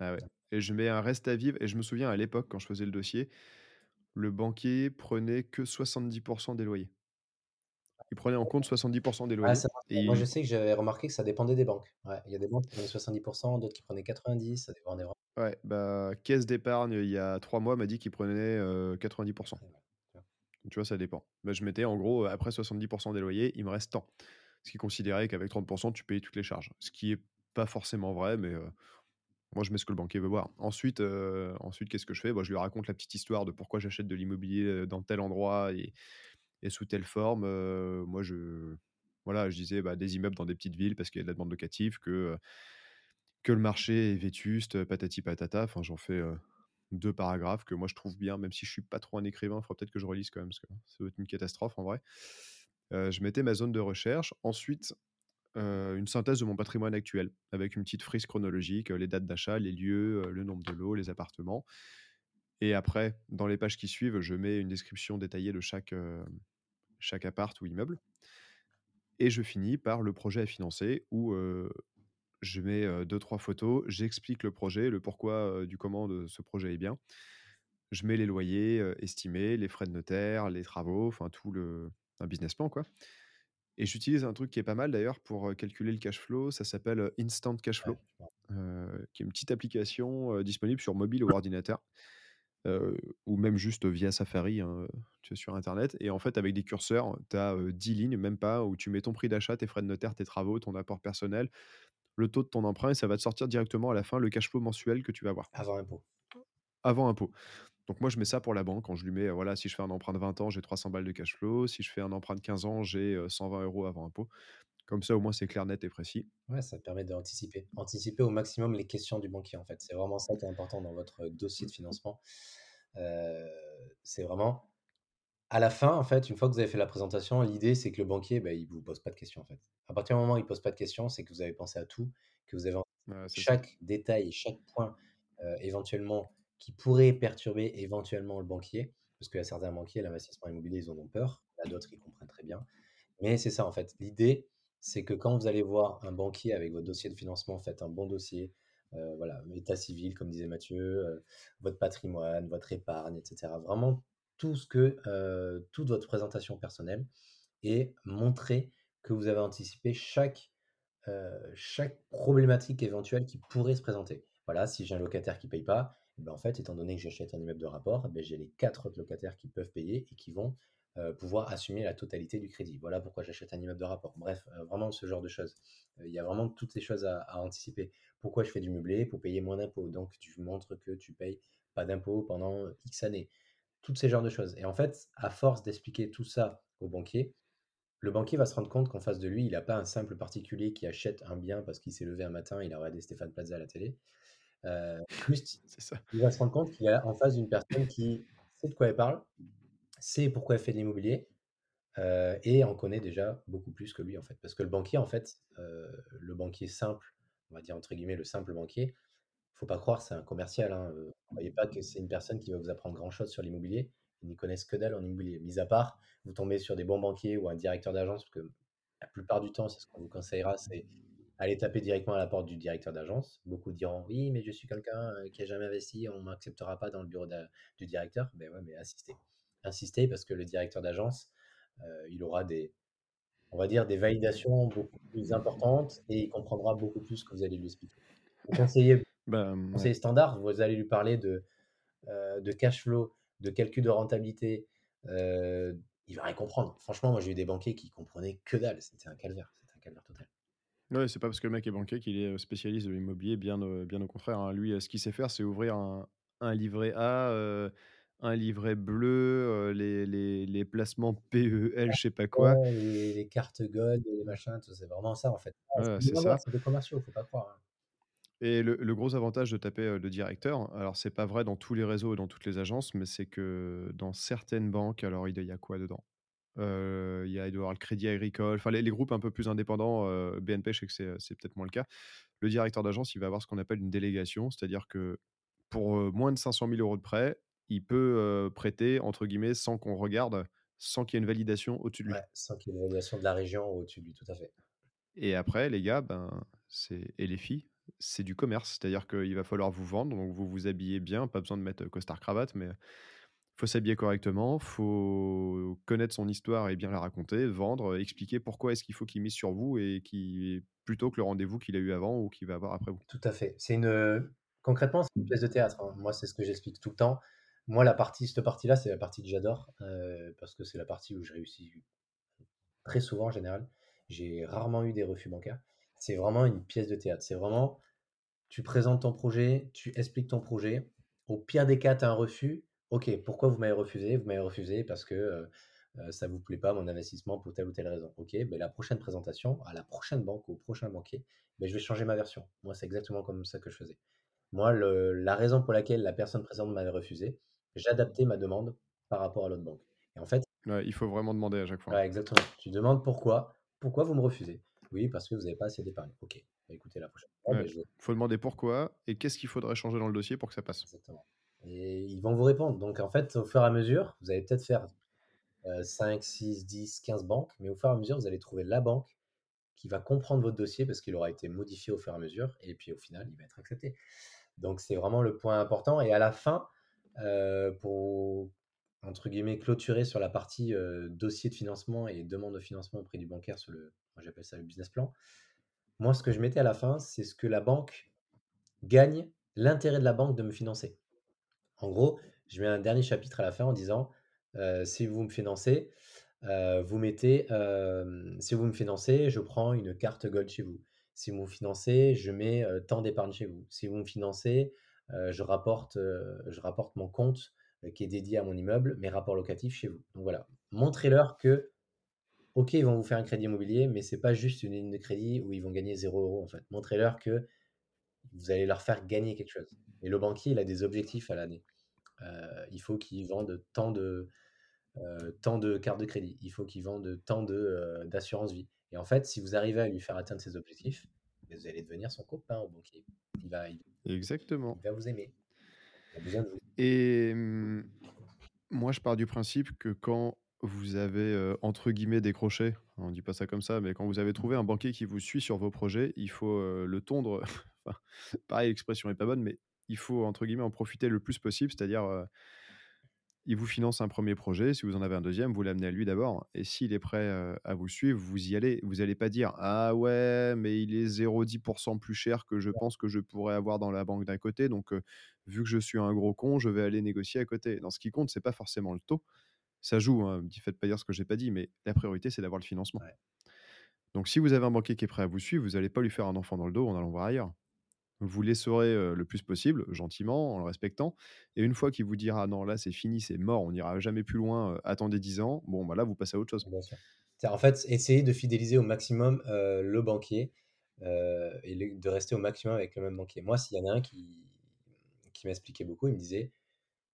Ah ouais. Et je mets un reste à vivre. Et je me souviens à l'époque, quand je faisais le dossier, le banquier prenait que 70% des loyers. Il prenait en compte 70% des loyers. Moi, je sais que j'avais remarqué que ça dépendait des banques. il y a des banques qui prenaient 70%, d'autres qui prenaient 90%, ça dépendait vraiment. Ouais, bah, caisse d'épargne, il y a trois mois, m'a dit qu'il prenait 90%. tu vois, ça dépend. Bah, je mettais en gros, après 70% des loyers, il me reste tant. Ce qui considérait qu'avec 30%, tu payes toutes les charges. Ce qui est pas forcément vrai, mais moi, je mets ce que le banquier veut voir. Ensuite, ensuite qu'est-ce que je fais? Bah, Je lui raconte la petite histoire de pourquoi j'achète de l'immobilier dans tel endroit et, sous telle forme. moi, je, voilà, je disais bah, des immeubles dans des petites villes parce qu'il y a de la demande locative, que, que le marché est vétuste, patati patata. Enfin, j'en fais deux paragraphes que moi je trouve bien, même si je suis pas trop un écrivain. Il faudra peut-être que je relise quand même, parce que ça doit être une catastrophe en vrai. je mettais ma zone de recherche. Ensuite, une synthèse de mon patrimoine actuel, avec une petite frise chronologique, les dates d'achat, les lieux, le nombre de lots, les appartements. Et après, dans les pages qui suivent, je mets une description détaillée de chaque, chaque appart ou immeuble. Et je finis par le projet à financer, où je mets deux, trois photos, j'explique le projet, le pourquoi du comment de ce projet est bien. Je mets les loyers estimés, les frais de notaire, les travaux, enfin tout le un business plan quoi. Et j'utilise un truc qui est pas mal d'ailleurs pour calculer le cash flow, ça s'appelle Instant Cash Flow, qui est une petite application disponible sur mobile ou ordinateur, ou même juste via Safari, hein, sur Internet. Et en fait, avec des curseurs, tu as 10 lignes, même pas, où tu mets ton prix d'achat, tes frais de notaire, tes travaux, ton apport personnel, le taux de ton emprunt, et ça va te sortir directement à la fin le cash flow mensuel que tu vas avoir. Avant impôt. Avant impôt. Donc moi, je mets ça pour la banque. Quand je lui mets, voilà, si je fais un emprunt de 20 ans, j'ai 300 balles de cash flow. Si je fais un emprunt de 15 ans, j'ai 120 euros avant impôt. Comme ça, au moins, c'est clair, net et précis. Ouais, ça permet d'anticiper. Anticiper au maximum les questions du banquier, en fait. C'est vraiment ça qui est important dans votre dossier de financement. c'est vraiment à la fin, en fait, une fois que vous avez fait la présentation, l'idée, c'est que le banquier, bah, il ne vous pose pas de questions, en fait. À partir du moment où il ne pose pas de questions, c'est que vous avez pensé à tout, que vous avez chaque détail, chaque point éventuellement qui pourrait perturber éventuellement le banquier, parce qu'il y a certains banquiers, l'investissement immobilier, ils en ont peur, il y a d'autres, ils comprennent très bien. Mais c'est ça, en fait. L'idée, c'est que quand vous allez voir un banquier avec votre dossier de financement, faites un bon dossier, euh, voilà, état civil, comme disait Mathieu, euh, votre patrimoine, votre épargne, etc. Vraiment tout ce que, euh, toute votre présentation personnelle et montrer que vous avez anticipé chaque, chaque problématique éventuelle qui pourrait se présenter. Voilà, si j'ai un locataire qui ne paye pas, ben, en fait, étant donné que j'achète un immeuble de rapport, ben, j'ai les quatre autres locataires qui peuvent payer et qui vont pouvoir assumer la totalité du crédit. Voilà pourquoi j'achète un immeuble de rapport. Bref, vraiment ce genre de choses. Il y a vraiment toutes ces choses à, anticiper. Pourquoi je fais du meublé? Pour payer moins d'impôts. Donc tu montres que tu payes pas d'impôts pendant X années. Toutes ces genres de choses. Et en fait, à force d'expliquer tout ça au banquier, le banquier va se rendre compte qu'en face de lui, il n'a pas un simple particulier qui achète un bien parce qu'il s'est levé un matin, il a regardé Stéphane Plaza à la télé. Euh, juste, ça. il va se rendre compte qu'il est en face d'une personne qui sait de quoi elle parle, sait pourquoi elle fait de l'immobilier, euh, et en connaît déjà beaucoup plus que lui, en fait. Parce que le banquier, en fait, euh, le banquier simple, on va dire entre guillemets le simple banquier, faut pas croire, c'est un commercial. Hein. ne voyez pas que c'est une personne qui va vous apprendre grand-chose sur l'immobilier. Ils n'y connaissent que dalle en immobilier. Mis à part, vous tombez sur des bons banquiers ou un directeur d'agence, parce que la plupart du temps, c'est ce qu'on vous conseillera, c'est aller taper directement à la porte du directeur d'agence. Beaucoup diront oui, mais je suis quelqu'un euh, qui a jamais investi, on m'acceptera pas dans le bureau du directeur. Ben ouais, mais insistez, insistez parce que le directeur d'agence, euh, il aura des, on va dire, des validations beaucoup plus importantes et il comprendra beaucoup plus ce que vous allez lui expliquer. conseiller, ben, conseiller standard, vous allez lui parler de, euh, de cash flow, de calcul de rentabilité. il va rien comprendre. Franchement, moi j'ai eu des banquiers qui comprenaient que dalle. C'était un calvaire. C'était un calvaire total. Ouais, c'est pas parce que le mec est banquier qu'il est spécialiste de l'immobilier, bien, bien au contraire. Hein. Lui, ce qu'il sait faire, c'est ouvrir un, un livret A, un livret bleu, les, les, les placements PEL, je sais pas quoi. les, cartes gold, les machins, c'est vraiment ça en fait. c'est ça. C'est des commerciaux, faut pas croire. Hein. Et le le gros avantage de taper, le directeur, alors c'est pas vrai dans tous les réseaux et dans toutes les agences, mais c'est que dans certaines banques, alors il y a quoi dedans? Heu, il y a il doit y avoir le Crédit Agricole, enfin les les groupes un peu plus indépendants, heu, BNP, je sais que c'est, c'est peut-être moins le cas. Le directeur d'agence, il va avoir ce qu'on appelle une délégation, c'est-à-dire que pour, moins de 500 000 € de prêt, il peut, prêter entre guillemets «sans qu'on regarde», sans qu'il y ait une validation au-dessus de Ouais, lui. sans qu'il y ait une évaluation de la région au-dessus de lui, tout à fait. Et après les gars, ben, et les filles, c'est du commerce. C'est-à-dire qu'il va falloir vous vendre, donc vous vous habillez bien, pas besoin de mettre, heu, costard cravate, mais faut s'habiller correctement, faut connaître son histoire et bien la raconter, vendre, expliquer pourquoi est-ce qu'il faut qu'il mise sur vous et qui plutôt que le rendez-vous qu'il a eu avant ou qu'il va avoir après vous. Tout à fait. C'est une, heu, concrètement, c'est une pièce de théâtre, hein. Moi, c'est ce que j'explique tout le temps. Moi, la partie cette partie-là, c'est la partie que j'adore, heu, parce que c'est la partie où je réussis très souvent en général. J'ai rarement eu des refus bancaires. C'est vraiment une pièce de théâtre. C'est vraiment, tu présentes ton projet, tu expliques ton projet. Au pire des cas, tu as un refus. OK, pourquoi vous m'avez refusé? Vous m'avez refusé parce que, ça vous plaît pas mon investissement pour telle ou telle raison. OK, beh, la prochaine présentation, à la prochaine banque, au prochain banquier, beh, je vais changer ma version. Moi, c'est exactement comme ça que je faisais. Moi, le la raison pour laquelle la personne présente m'avait refusé, j'adaptais ma demande par rapport à l'autre banque et en fait Ouais, il faut vraiment demander à chaque fois. Ouais, exactement. Tu demandes pourquoi. Pourquoi vous me refusez? Oui, parce que vous avez pas assez d'épargne. OK. Bah, écoutez, la prochaine Ouais, je vais faut demander pourquoi et qu'est-ce qu'il faudrait changer dans le dossier pour que ça passe? exactement et ils vont vous répondre. Donc en fait, au fur et à mesure, vous allez peut-être faire, heu, 5-6-10-15 banques, mais au fur et à mesure, vous allez trouver la banque qui va comprendre votre dossier parce qu'il aura été modifié au fur et à mesure et puis au final, il va être accepté. Donc c'est vraiment le point important et à la fin, heu, pour entre guillemets «clôturer» sur la partie, heu, dossier de financement et demande de financement auprès du bancaire sur le j'appelle ça le business plan. Moi, ce que je mettais à la fin, c'est ce que la banque gagne, l'intérêt de la banque de me financer. En gros, je mets un dernier chapitre à la fin en disant, «Si vous me financez, vous mettez, si vous me financez, je prends une carte Gold chez vous. Si vous me financez, je mets, tant d'épargne chez vous. Si vous me financez, je rapporte, mon compte, qui est dédié à mon immeuble, mes rapports locatifs chez vous». Donc voilà, montrez-leur que, OK, ils vont vous faire un crédit immobilier, mais c'est pas juste une ligne de crédit où ils vont gagner 0 €, en fait. Montrez-leur que vous allez leur faire gagner quelque chose et le banquier, il a des objectifs à l'année. Heu, il faut qu'ils vendent tant de, heu, tant de cartes de crédit. Il faut qu'ils vendent tant de, heu, d'assurance vie et en fait, si vous arrivez à lui faire atteindre ses objectifs, vous allez devenir son copain au banquier. Il va il Exactement. il va vous aimer. Il a besoin de vous. Et mmh, moi, je pars du principe que quand vous avez, entre guillemets «décroché», on dit pas ça comme ça, mais quand vous avez trouvé un banquier qui vous suit sur vos projets, il faut, le tondre, enfin, pareil, l'expression est pas bonne, mais il faut, entre guillemets, «en profiter le plus possible», c'est-à-dire, heu il vous finance un premier projet, si vous en avez un deuxième, vous l'amenez à lui d'abord et s'il est prêt, heu, à vous suivre, vous y allez. Vous allez pas dire: «Ah ouais, mais il est 0,10% plus cher que je pense que je pourrais avoir dans la banque d'à côté, donc vu que je suis un gros con, je vais aller négocier à côté». Non, ce qui compte, c'est pas forcément le taux. Ça joue, hein, faites pas dire ce que j'ai pas dit, mais la priorité, c'est d'avoir le financement. Ouais. Donc si vous avez un banquier qui est prêt à vous suivre, vous allez pas lui faire un enfant dans le dos en allant voir ailleurs. Vous l'essorez, le plus possible, gentiment, en le respectant et une fois qu'il vous dira: «Non, là, c'est fini, c'est mort, on n'ira jamais plus loin, attendez 10 ans», bon, bah, là, vous passez à autre chose. Bien sûr. C'est en fait, essayer de fidéliser au maximum, le banquier, et le de rester au maximum avec le même banquier. Moi, s'il y en a un qui qui m'expliquait beaucoup, il me disait: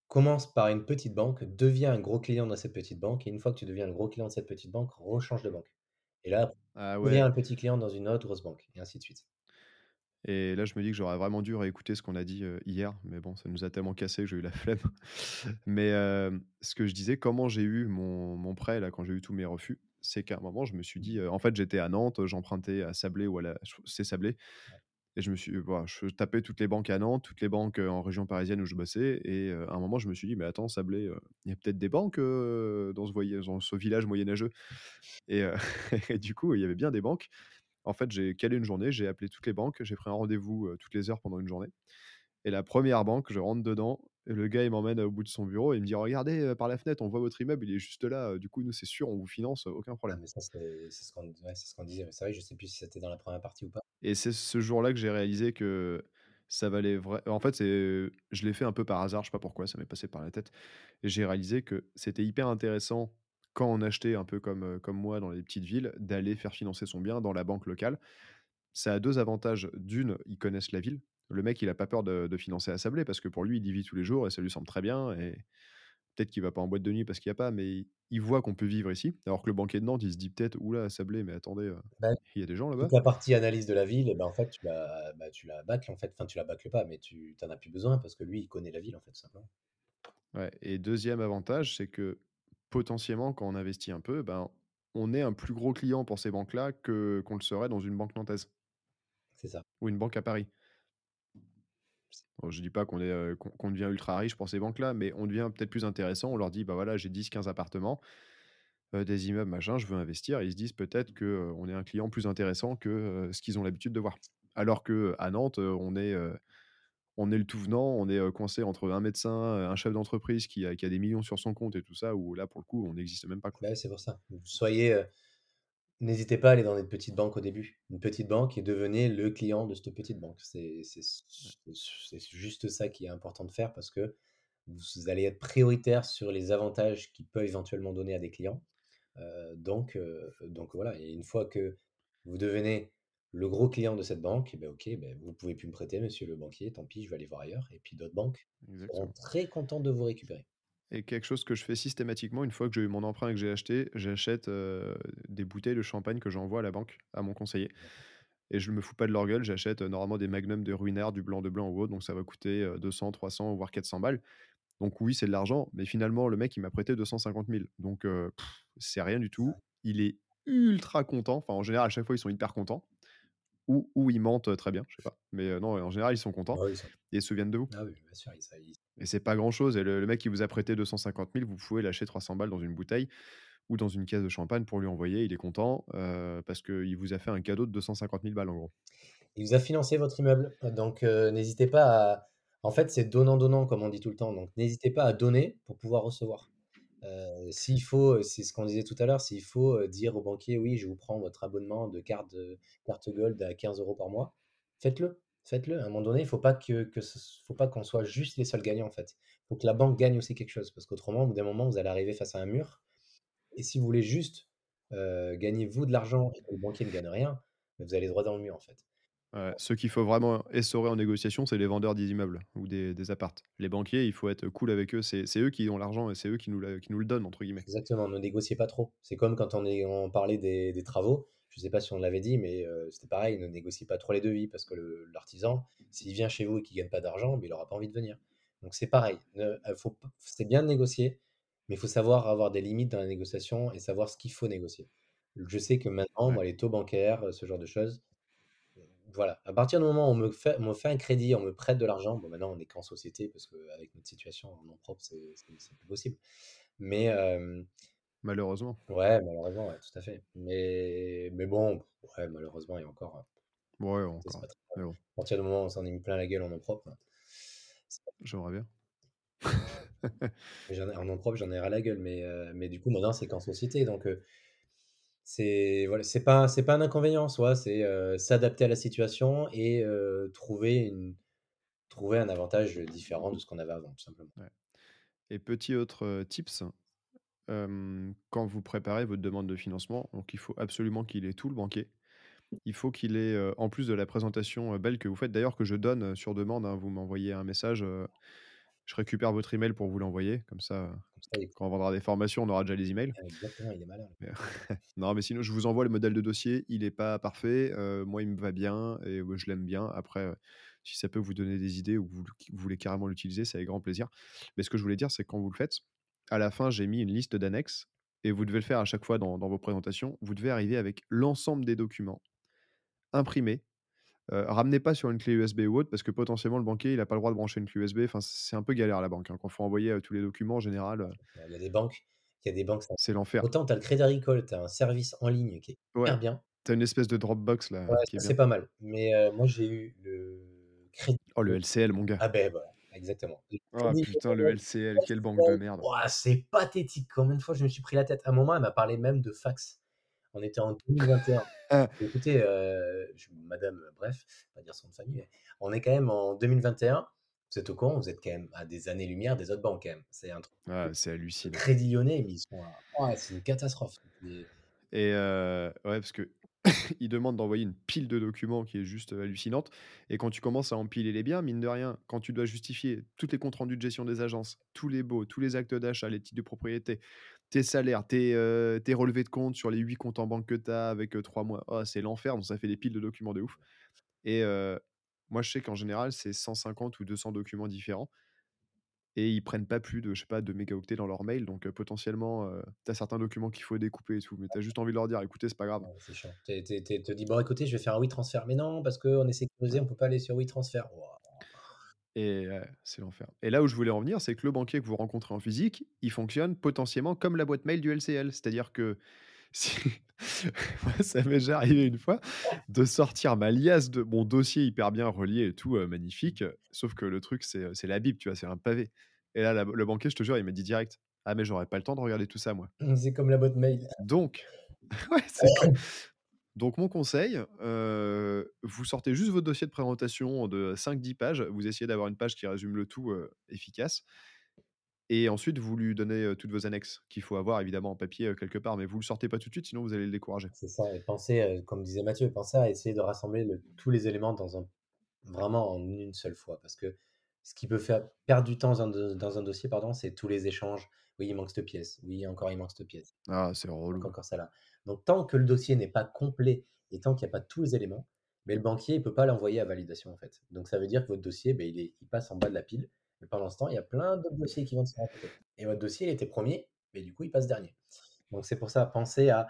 «Commence par une petite banque, deviens un gros client dans cette petite banque et une fois que tu deviens un gros client de cette petite banque, rechange de banque et là, Ah deviens un petit client dans une autre grosse banque» et ainsi de suite. Et là, je me dis que j'aurais vraiment dû réécouter ce qu'on a dit, heu, hier, mais bon, ça nous a tellement cassé que j'ai eu la flemme. Mais hem, ce que je disais, comment j'ai eu mon mon prêt, là, quand j'ai eu tous mes refus, c'est qu'à un moment, je me suis dit, heu en fait, j'étais à Nantes, j'empruntais à Sablé ou à la c'est Sablé Et je me suis voilà, je tapais toutes les banques à Nantes, toutes les banques, en région parisienne où je bossais et à un moment, je me suis dit: «Mais attends, Sablé, il y a peut-être des banques, dans ce voya dans ce village moyenâgeux?» et du coup, il y avait bien des banques. En fait, j'ai calé une journée, j'ai appelé toutes les banques, j'ai pris un rendez-vous, toutes les heures pendant une journée et la première banque, je rentre dedans et le gars, il m'emmène au bout de son bureau et il me dit: «Regardez, par la fenêtre, on voit votre immeuble, il est juste là, du coup, nous, c'est sûr, on vous finance, aucun Ah problème». mais ça, c'est ce qu'on ouais, qu'on disait. C'est vrai je sais plus si c'était dans la première partie ou pas. Et c'est ce jour-là que j'ai réalisé que ça valait vrai en fait, je l'ai fait un peu par hasard, je sais pas pourquoi, ça m'est passé par la tête et j'ai réalisé que c'était hyper intéressant quand on achetait un peu comme, moi dans les petites villes, d'aller faire financer son bien dans la banque locale. Ça a 2 avantages. D'une, ils connaissent la ville, Le mec, il a pas peur de, de financer à Sablé parce que pour lui, il y vit tous les jours et ça lui semble très bien. Et peut-être qu'il va pas en boîte de nuit parce qu'il n'y a pas, mais il, voit qu'on peut vivre ici. Alors que le banquier de Nantes, il se dit peut-être, oula, Sablé, mais attendez, Bah, il y a des gens là-bas. toute la partie analyse de la ville, eh ben, en fait, tu la, bah, tu la bâcles, en fait. Enfin, tu la bâcles pas, mais tu n'en as plus besoin parce que lui, il connaît la ville, en fait, tout simplement. Ouais. Et deuxième avantage, c'est que potentiellement, quand on investit un peu, ben, on est un plus gros client pour ces banques-là que qu'on le serait dans une banque nantaise C'est ça. ou une banque à Paris. Bon, je dis pas qu'on est euh, qu'on qu'on devient ultra riche pour ces banques-là, mais on devient peut-être plus intéressant. On leur dit, bah voilà, j'ai 10, 15 appartements, euh, des immeubles, machin, je veux investir. Et ils se disent peut-être que euh, on est un client plus intéressant que ce qu'ils ont l'habitude de voir. Alors que à Nantes, on est, on est le tout venant, on est coincé entre un médecin, un chef d'entreprise qui a, qui a des millions sur son compte et tout ça, où là, pour le coup, on n'existe même pas. Bah, c'est pour ça. Vous soyez, euh, n'hésitez pas à aller dans une petite banque au début. Une petite banque et devenez le client de cette petite banque. C'est juste ça qui est important de faire parce que vous allez être prioritaire sur les avantages qu'ils peuvent éventuellement donner à des clients. Euh, donc, euh, donc voilà. Et une fois que vous devenez le gros client de cette banque, eh ben ok, ben vous pouvez plus me prêter, monsieur le banquier. Tant pis, je vais aller voir ailleurs. Et puis d'autres banques seront très contents de vous récupérer. Et quelque chose que je fais systématiquement, une fois que j'ai eu mon emprunt et que j'ai acheté, j'achète euh, des bouteilles de champagne que j'envoie à la banque, à mon conseiller. Et je ne me fous pas de leur gueule, j'achète euh, normalement des magnums de ruinard, du blanc de blanc ou autre, donc ça va coûter euh, 200, 300, voire 400 balles. Donc oui, c'est de l'argent, mais finalement, le mec, il m'a prêté 250 000. Donc c'est rien du tout. Il est ultra content. Enfin, en général, à chaque fois, ils sont hyper contents. Ou, ou ils mentent très bien, je sais pas. Mais non, en général, ils sont contents Ah oui, ça- et ils se souviennent de vous. ah oui, bien sûr, ils- ça- ils- Et c'est pas grand chose. Et le, le mec qui vous a prêté 250 000, vous pouvez lâcher 300 balles dans une bouteille ou dans une caisse de champagne pour lui envoyer. Il est content euh, parce qu'il vous a fait un cadeau de 250 000 balles en gros. Il vous a financé votre immeuble. Donc, euh, n'hésitez pas à. En fait, c'est donnant-donnant, comme on dit tout le temps. Donc, n'hésitez pas à donner pour pouvoir recevoir. S'il faut, c'est ce qu'on disait tout à l'heure, s'il faut dire au banquier, oui, je vous prends votre abonnement de carte, carte Gold à 15 euros par mois, faites-le. Faites-le. À un moment donné, il ne faut pas que, que qu'on soit juste les seuls gagnants, en fait. Il faut que la banque gagne aussi quelque chose. Parce qu'autrement, au bout d'un moment, vous allez arriver face à un mur. Et si vous voulez juste gagner vous de l'argent et que le banquier ne gagne rien, vous allez droit dans le mur, en fait. Ouais, ceux qu'il faut vraiment essorer en négociation, c'est les vendeurs d'immeubles ou des, des appartes. Les banquiers, il faut être cool avec eux. C'est eux qui ont l'argent et c'est eux qui nous, la- qui nous le donnent, entre guillemets. Exactement, ne négociez pas trop. C'est comme quand on, est, on parlait des, des travaux. Je ne sais pas si on l'avait dit, mais euh, c'était pareil, ne négociez pas trop les devis parce que l'artisan, s'il vient chez vous et qu'il ne gagne pas d'argent, il n'aura pas envie de venir. Donc c'est pareil. Euh, C'est bien de négocier, mais il faut savoir avoir des limites dans la négociation et savoir ce qu'il faut négocier. Je sais que maintenant, Ouais. moi, les taux bancaires, euh, ce genre de choses, voilà. À partir du moment où on me fait, on me fait un crédit, on me prête de l'argent, bon, maintenant on est qu'en société parce qu'avec notre situation en nom propre, c'est plus possible. Mais, euh, Malheureusement. Ouais, malheureusement, ouais, tout à fait. Mais, mais bon, ouais, malheureusement, et encore, hein, Ouais, encore. très bon, À partir du moment où on s'en est mis plein la gueule en nom propre, pas- j'aimerais bien. ai, en nom propre, j'en ai ras la gueule. Mais, euh, mais du coup, maintenant, c'est qu'en société. Donc, euh, c'est voilà, c'est pas, c'est pas un inconvénient, soit c'est euh, s'adapter à la situation et euh, trouver, une, trouver un avantage différent de ce qu'on avait avant, tout simplement. Et petit autre tips, quand vous préparez votre demande de financement, donc il faut absolument qu'il ait tout le banquier. Il faut qu'il ait, en plus de la présentation belle que vous faites, d'ailleurs que je donne sur demande, hein, vous m'envoyez un message, je récupère votre email pour vous l'envoyer, comme ça, euh, Comme ça, il, quand on vendra des formations, on aura déjà les emails. exactement, il est malin. Mais- non, mais sinon, je vous envoie le modèle de dossier, il n'est pas parfait, euh, moi il me va bien et je l'aime bien. Après, euh, si ça peut vous donner des idées ou que vous, vous voulez carrément l'utiliser, c'est avec grand plaisir. Mais ce que je voulais dire, c'est que quand vous le faites, à la fin, j'ai mis une liste d'annexes et vous devez le faire à chaque fois dans, dans vos présentations. Vous devez arriver avec l'ensemble des documents imprimés. Euh, ramenez pas sur une clé USB ou autre parce que potentiellement le banquier il n'a pas le droit de brancher une clé USB. Enfin, c'est un peu galère à la banque. hein. Quand il faut envoyer euh, tous les documents en général, euh, Il y a des banques, il y a des banques, ça- c'est l'enfer. autant tu as le Crédit Agricole, tu as un service en ligne qui est Ouais, hyper bien. t'as une espèce de Dropbox là Ouais, c'est pas mal. Mais moi j'ai eu le crédit. Oh, le LCL, mon gars. Ah ben voilà, exactement. Oh putain, le LCL, quelle banque de merde. c'est pathétique. Combien de fois je me suis pris la tête? À un moment, elle m'a parlé même de fax. On était en 2021. Ah. Écoutez, euh, je- madame, bref, pas dire son nom de famille, mais on est quand même en 2021. Vous êtes au courant, vous êtes quand même à des années-lumière des autres banques quand même. C'est un truc. Ah, c'est Le hallucinant. Crédit Lyonnais, mais ils sont à- ouah, c'est une catastrophe. Et- Et euh, ouais, parce que il demande d'envoyer une pile de documents qui est juste hallucinante. Et quand tu commences à empiler les biens, mine de rien, quand tu dois justifier tous les comptes rendus de gestion des agences, tous les baux, tous les actes d'achat, les titres de propriété, tes salaires, tes, tes relevés de compte sur les 8 comptes en banque que tu as avec 3 mois, oh, c'est l'enfer. Donc ça fait des piles de documents de ouf. Et moi, je sais qu'en général, c'est 150 ou 200 documents différents et ils prennent pas plus de, je sais pas, de mégaoctets dans leur mail. Donc potentiellement, tu as certains documents qu'il faut découper et tout, mais tu as juste envie de leur dire, écoutez, c'est pas grave. c'est chiant. Tu te dis, bon, écoutez, je vais faire un WeTransfer. Mais non, parce qu'on est sécurisé, on peut pas aller sur WeTransfer. Et c'est l'enfer. Et là où je voulais en venir, c'est que le banquier que vous rencontrez en physique, il fonctionne potentiellement comme la boîte mail du LCL. C'est-à-dire que si... ça m'est déjà arrivé une fois de sortir ma liasse de mon dossier hyper bien relié et tout, magnifique. Sauf que le truc, c'est la Bible, tu vois, c'est un pavé. Et là, le banquier, je te jure, il m'a dit direct Ah, mais j'aurais pas le temps de regarder tout ça, moi. C'est comme la boîte mail. Donc, Donc, mon conseil, vous sortez juste votre dossier de présentation de 5-10 pages. Vous essayez d'avoir une page qui résume le tout efficace. Et ensuite, vous lui donnez toutes vos annexes qu'il faut avoir évidemment en papier quelque part, mais vous le sortez pas tout de suite, sinon vous allez le décourager. C'est ça. Et pensez, comme disait Mathieu, pensez à essayer de rassembler tous les éléments dans un, vraiment en une seule fois, parce que ce qui peut faire perdre du temps dans un, dossier, pardon, c'est tous les échanges. Oui, il manque cette pièce. Oui, encore il manque cette pièce. Ah, c'est relou. Encore ça là. Donc tant que le dossier n'est pas complet et tant qu'il n'y a pas tous les éléments, mais le banquier ne peut pas l'envoyer à validation en fait. Donc ça veut dire que votre dossier, ben, il, il passe en bas de la pile mais pendant ce temps, il y a plein d'autres dossiers qui vont se rajouter. Et votre dossier, il était premier, mais du coup, il passe dernier. Donc c'est pour ça, pensez à.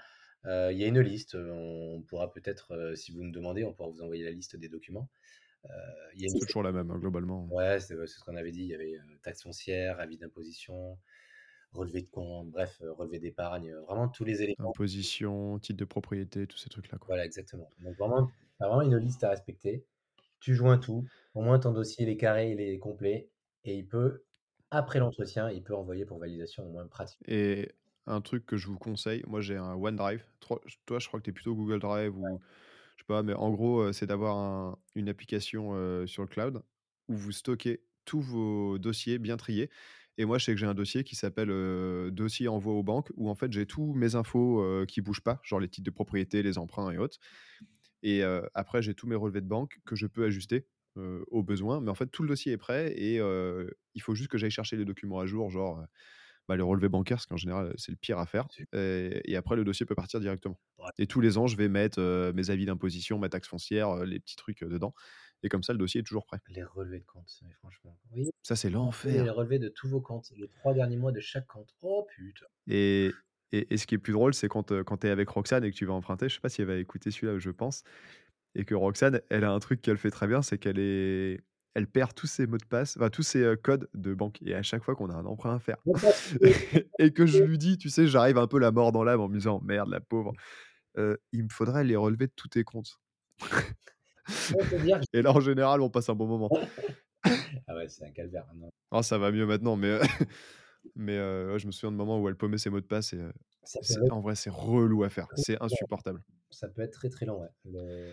Euh, il y a une liste. On pourra peut-être, euh, si vous me demandez, on pourra vous envoyer la liste des documents. Euh, c'est toujours la même, hein, globalement. Ouais, c'est ce qu'on avait dit. Il y avait taxe foncière, avis d'imposition, relevé de compte, bref, relevé d'épargne, vraiment tous les éléments. Imposition, titre de propriété, tous ces trucs-là. Voilà, exactement. Donc vraiment, vraiment une liste à respecter. Tu joins tout. Au moins, ton dossier, il est carré, il est complet et il peut, après l'entretien, il peut envoyer pour validation au moins pratique. Et un truc que je vous conseille, moi j'ai un OneDrive. Toi, je crois que tu es plutôt Google Drive ou je sais pas, mais en gros, c'est d'avoir une application sur le cloud où vous stockez tous vos dossiers bien triés. Et moi, je sais que j'ai un dossier qui s'appelle dossier envoi aux banques où en fait j'ai tous mes infos qui bougent pas, genre les titres de propriété, les emprunts et autres. Et après, j'ai tous mes relevés de banque que je peux ajuster au besoin. Mais en fait, tout le dossier est prêt et il faut juste que j'aille chercher les documents à jour, genre bah, le relevé bancaire, parce qu'en général, c'est le pire à faire. Et, après, le dossier peut partir directement. Et tous les ans, je vais mettre mes avis d'imposition, ma taxe foncière, les petits trucs dedans. Et comme ça, le dossier est toujours prêt. Les relevés de compte, franchement. Oui. Ça, c'est l'enfer. Les relevés de tous vos comptes, les trois derniers mois de chaque compte. Oh putain. Et, et, ce qui est plus drôle, c'est quand, quand tu es avec Roxane et que tu vas emprunter, je sais pas si elle va écouter celui-là, je pense, et que Roxane, elle a un truc qu'elle fait très bien, c'est qu'elle est elle perd tous ses mots de passe, enfin tous ses codes de banque. Et à chaque fois qu'on a un emprunt à faire, et que je lui dis, tu sais, j'arrive un peu la mort dans l'âme en me disant, merde, la pauvre, il me faudrait les relever de tous tes comptes. et là, en général, on passe un bon moment. ah ouais, c'est un calvaire. Non. Oh, ça va mieux maintenant, mais, mais je me souviens de moments où elle paumait ses mots de passe. Et, en vrai, c'est relou à faire. C'est insupportable ça peut être très très lent. Ouais. de,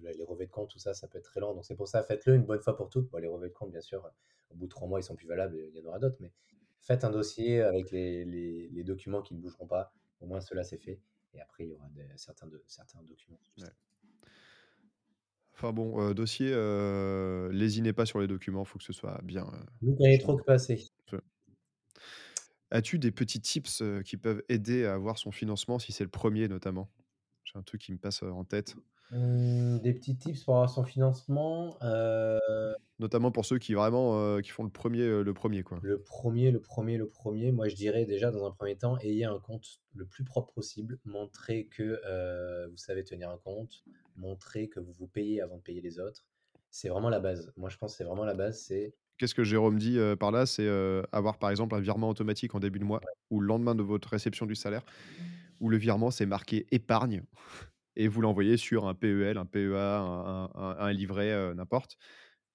les relevés de compte, tout ça, ça peut être très lent. Donc c'est pour ça, faites-le une bonne fois pour toutes. les relevés de compte, bien sûr, au bout de trois mois, ils sont plus valables, il y en aura d'autres. Mais faites un dossier avec les, les, documents qui ne bougeront pas. Au moins, cela c'est fait. Et après, il y aura des, certains, de, certains documents. Enfin bon, euh, dossier, euh, lésinez pas sur les documents, il faut que ce soit bien. Euh, Vous gagnez trop que passer. As-tu des petits tips qui peuvent aider à avoir son financement si c'est le premier notamment? J'ai un truc qui me passe en tête. Mmh, des petits tips pour avoir son financement. Notamment pour ceux qui vraiment qui font le premier, le premier quoi. Le premier, le premier, le premier. Moi, je dirais déjà dans un premier temps, ayez un compte le plus propre possible. Montrez que vous savez tenir un compte. Montrez que vous vous payez avant de payer les autres. C'est vraiment la base. Moi, je pense que c'est vraiment la base. C'est Qu'est-ce que Jérôme dit par là? C'est avoir par exemple un virement automatique en début de mois ou le lendemain de votre réception du salaire, où le virement c'est marqué épargne et vous l'envoyez sur un PEL, un PEA, un, livret, n'importe,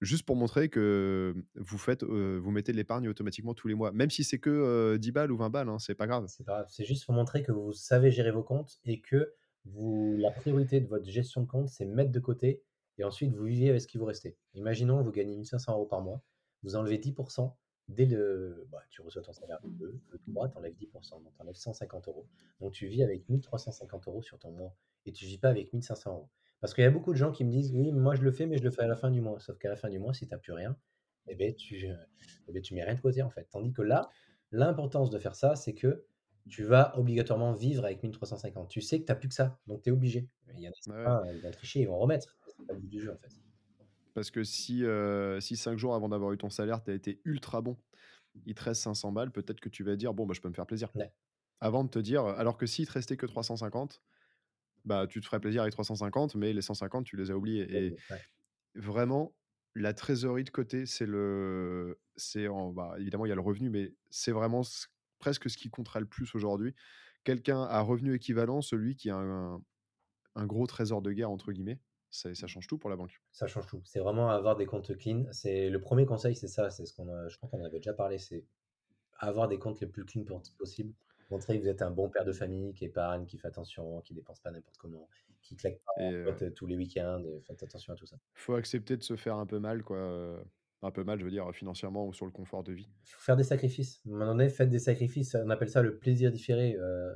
juste pour montrer que vous faites, vous mettez de l'épargne automatiquement tous les mois, même si c'est que 10 balles ou 20 balles, hein, c'est pas grave. C'est pas grave, c'est juste pour montrer que vous savez gérer vos comptes et que vous, la priorité de votre gestion de compte, c'est mettre de côté et ensuite vous vivez avec ce qui vous reste. Imaginons, vous gagnez 1500 euros par mois vous enlevez 10%, dès le, bah, tu reçois ton salaire le 2, le 3, tu enlèves 10%, donc tu enlèves 150 euros. Donc tu vis avec 1350 euros sur ton mois et tu vis pas avec 1500 euros. Parce qu'il y a beaucoup de gens qui me disent, oui, moi je le fais, mais je le fais à la fin du mois. Sauf qu'à la fin du mois, si tu n'as plus rien, eh ben, tu, euh, eh ben, tu mets rien de côté en fait. Tandis que là, l'importance de faire ça, c'est que tu vas obligatoirement vivre avec 1350. Tu sais que tu n'as plus que ça, donc tu es obligé. Il y en a certains, ils vont tricher, ils vont remettre. C'est pas le but du jeu en fait. Parce que si, euh, si 5 jours avant d'avoir eu ton salaire, tu as été ultra bon, il te reste 500 balles, peut-être que tu vas dire, bon, bah, je peux me faire plaisir. Ouais. Avant de te dire, alors que s'il te restait que 350, bah, tu te ferais plaisir avec 350, mais les 150, tu les as oubliés. Et Ouais. vraiment, la trésorerie de côté, c'est le. c'est bah, Évidemment, il y a le revenu, mais c'est vraiment ce- presque ce qui comptera le plus aujourd'hui. Quelqu'un à revenu équivalent, celui qui a un, un gros trésor de guerre, entre guillemets, ça, ça change tout pour la banque. Ça change tout. C'est vraiment avoir des comptes clean. C'est le premier conseil, c'est ça. C'est ce qu'on a, je crois qu'on en avait déjà parlé. C'est avoir des comptes les plus clean possible. Montrer que vous êtes un bon père de famille qui épargne, qui fait attention, qui dépense pas n'importe comment, qui claque pas en euh, euh, tous les week-ends. et Faites attention à tout ça. faut accepter de se faire un peu mal, quoi. euh, Un peu mal, je veux dire, financièrement ou sur le confort de vie. Il faut faire des sacrifices. À un moment donné, faites des sacrifices. On appelle ça le plaisir différé. Euh,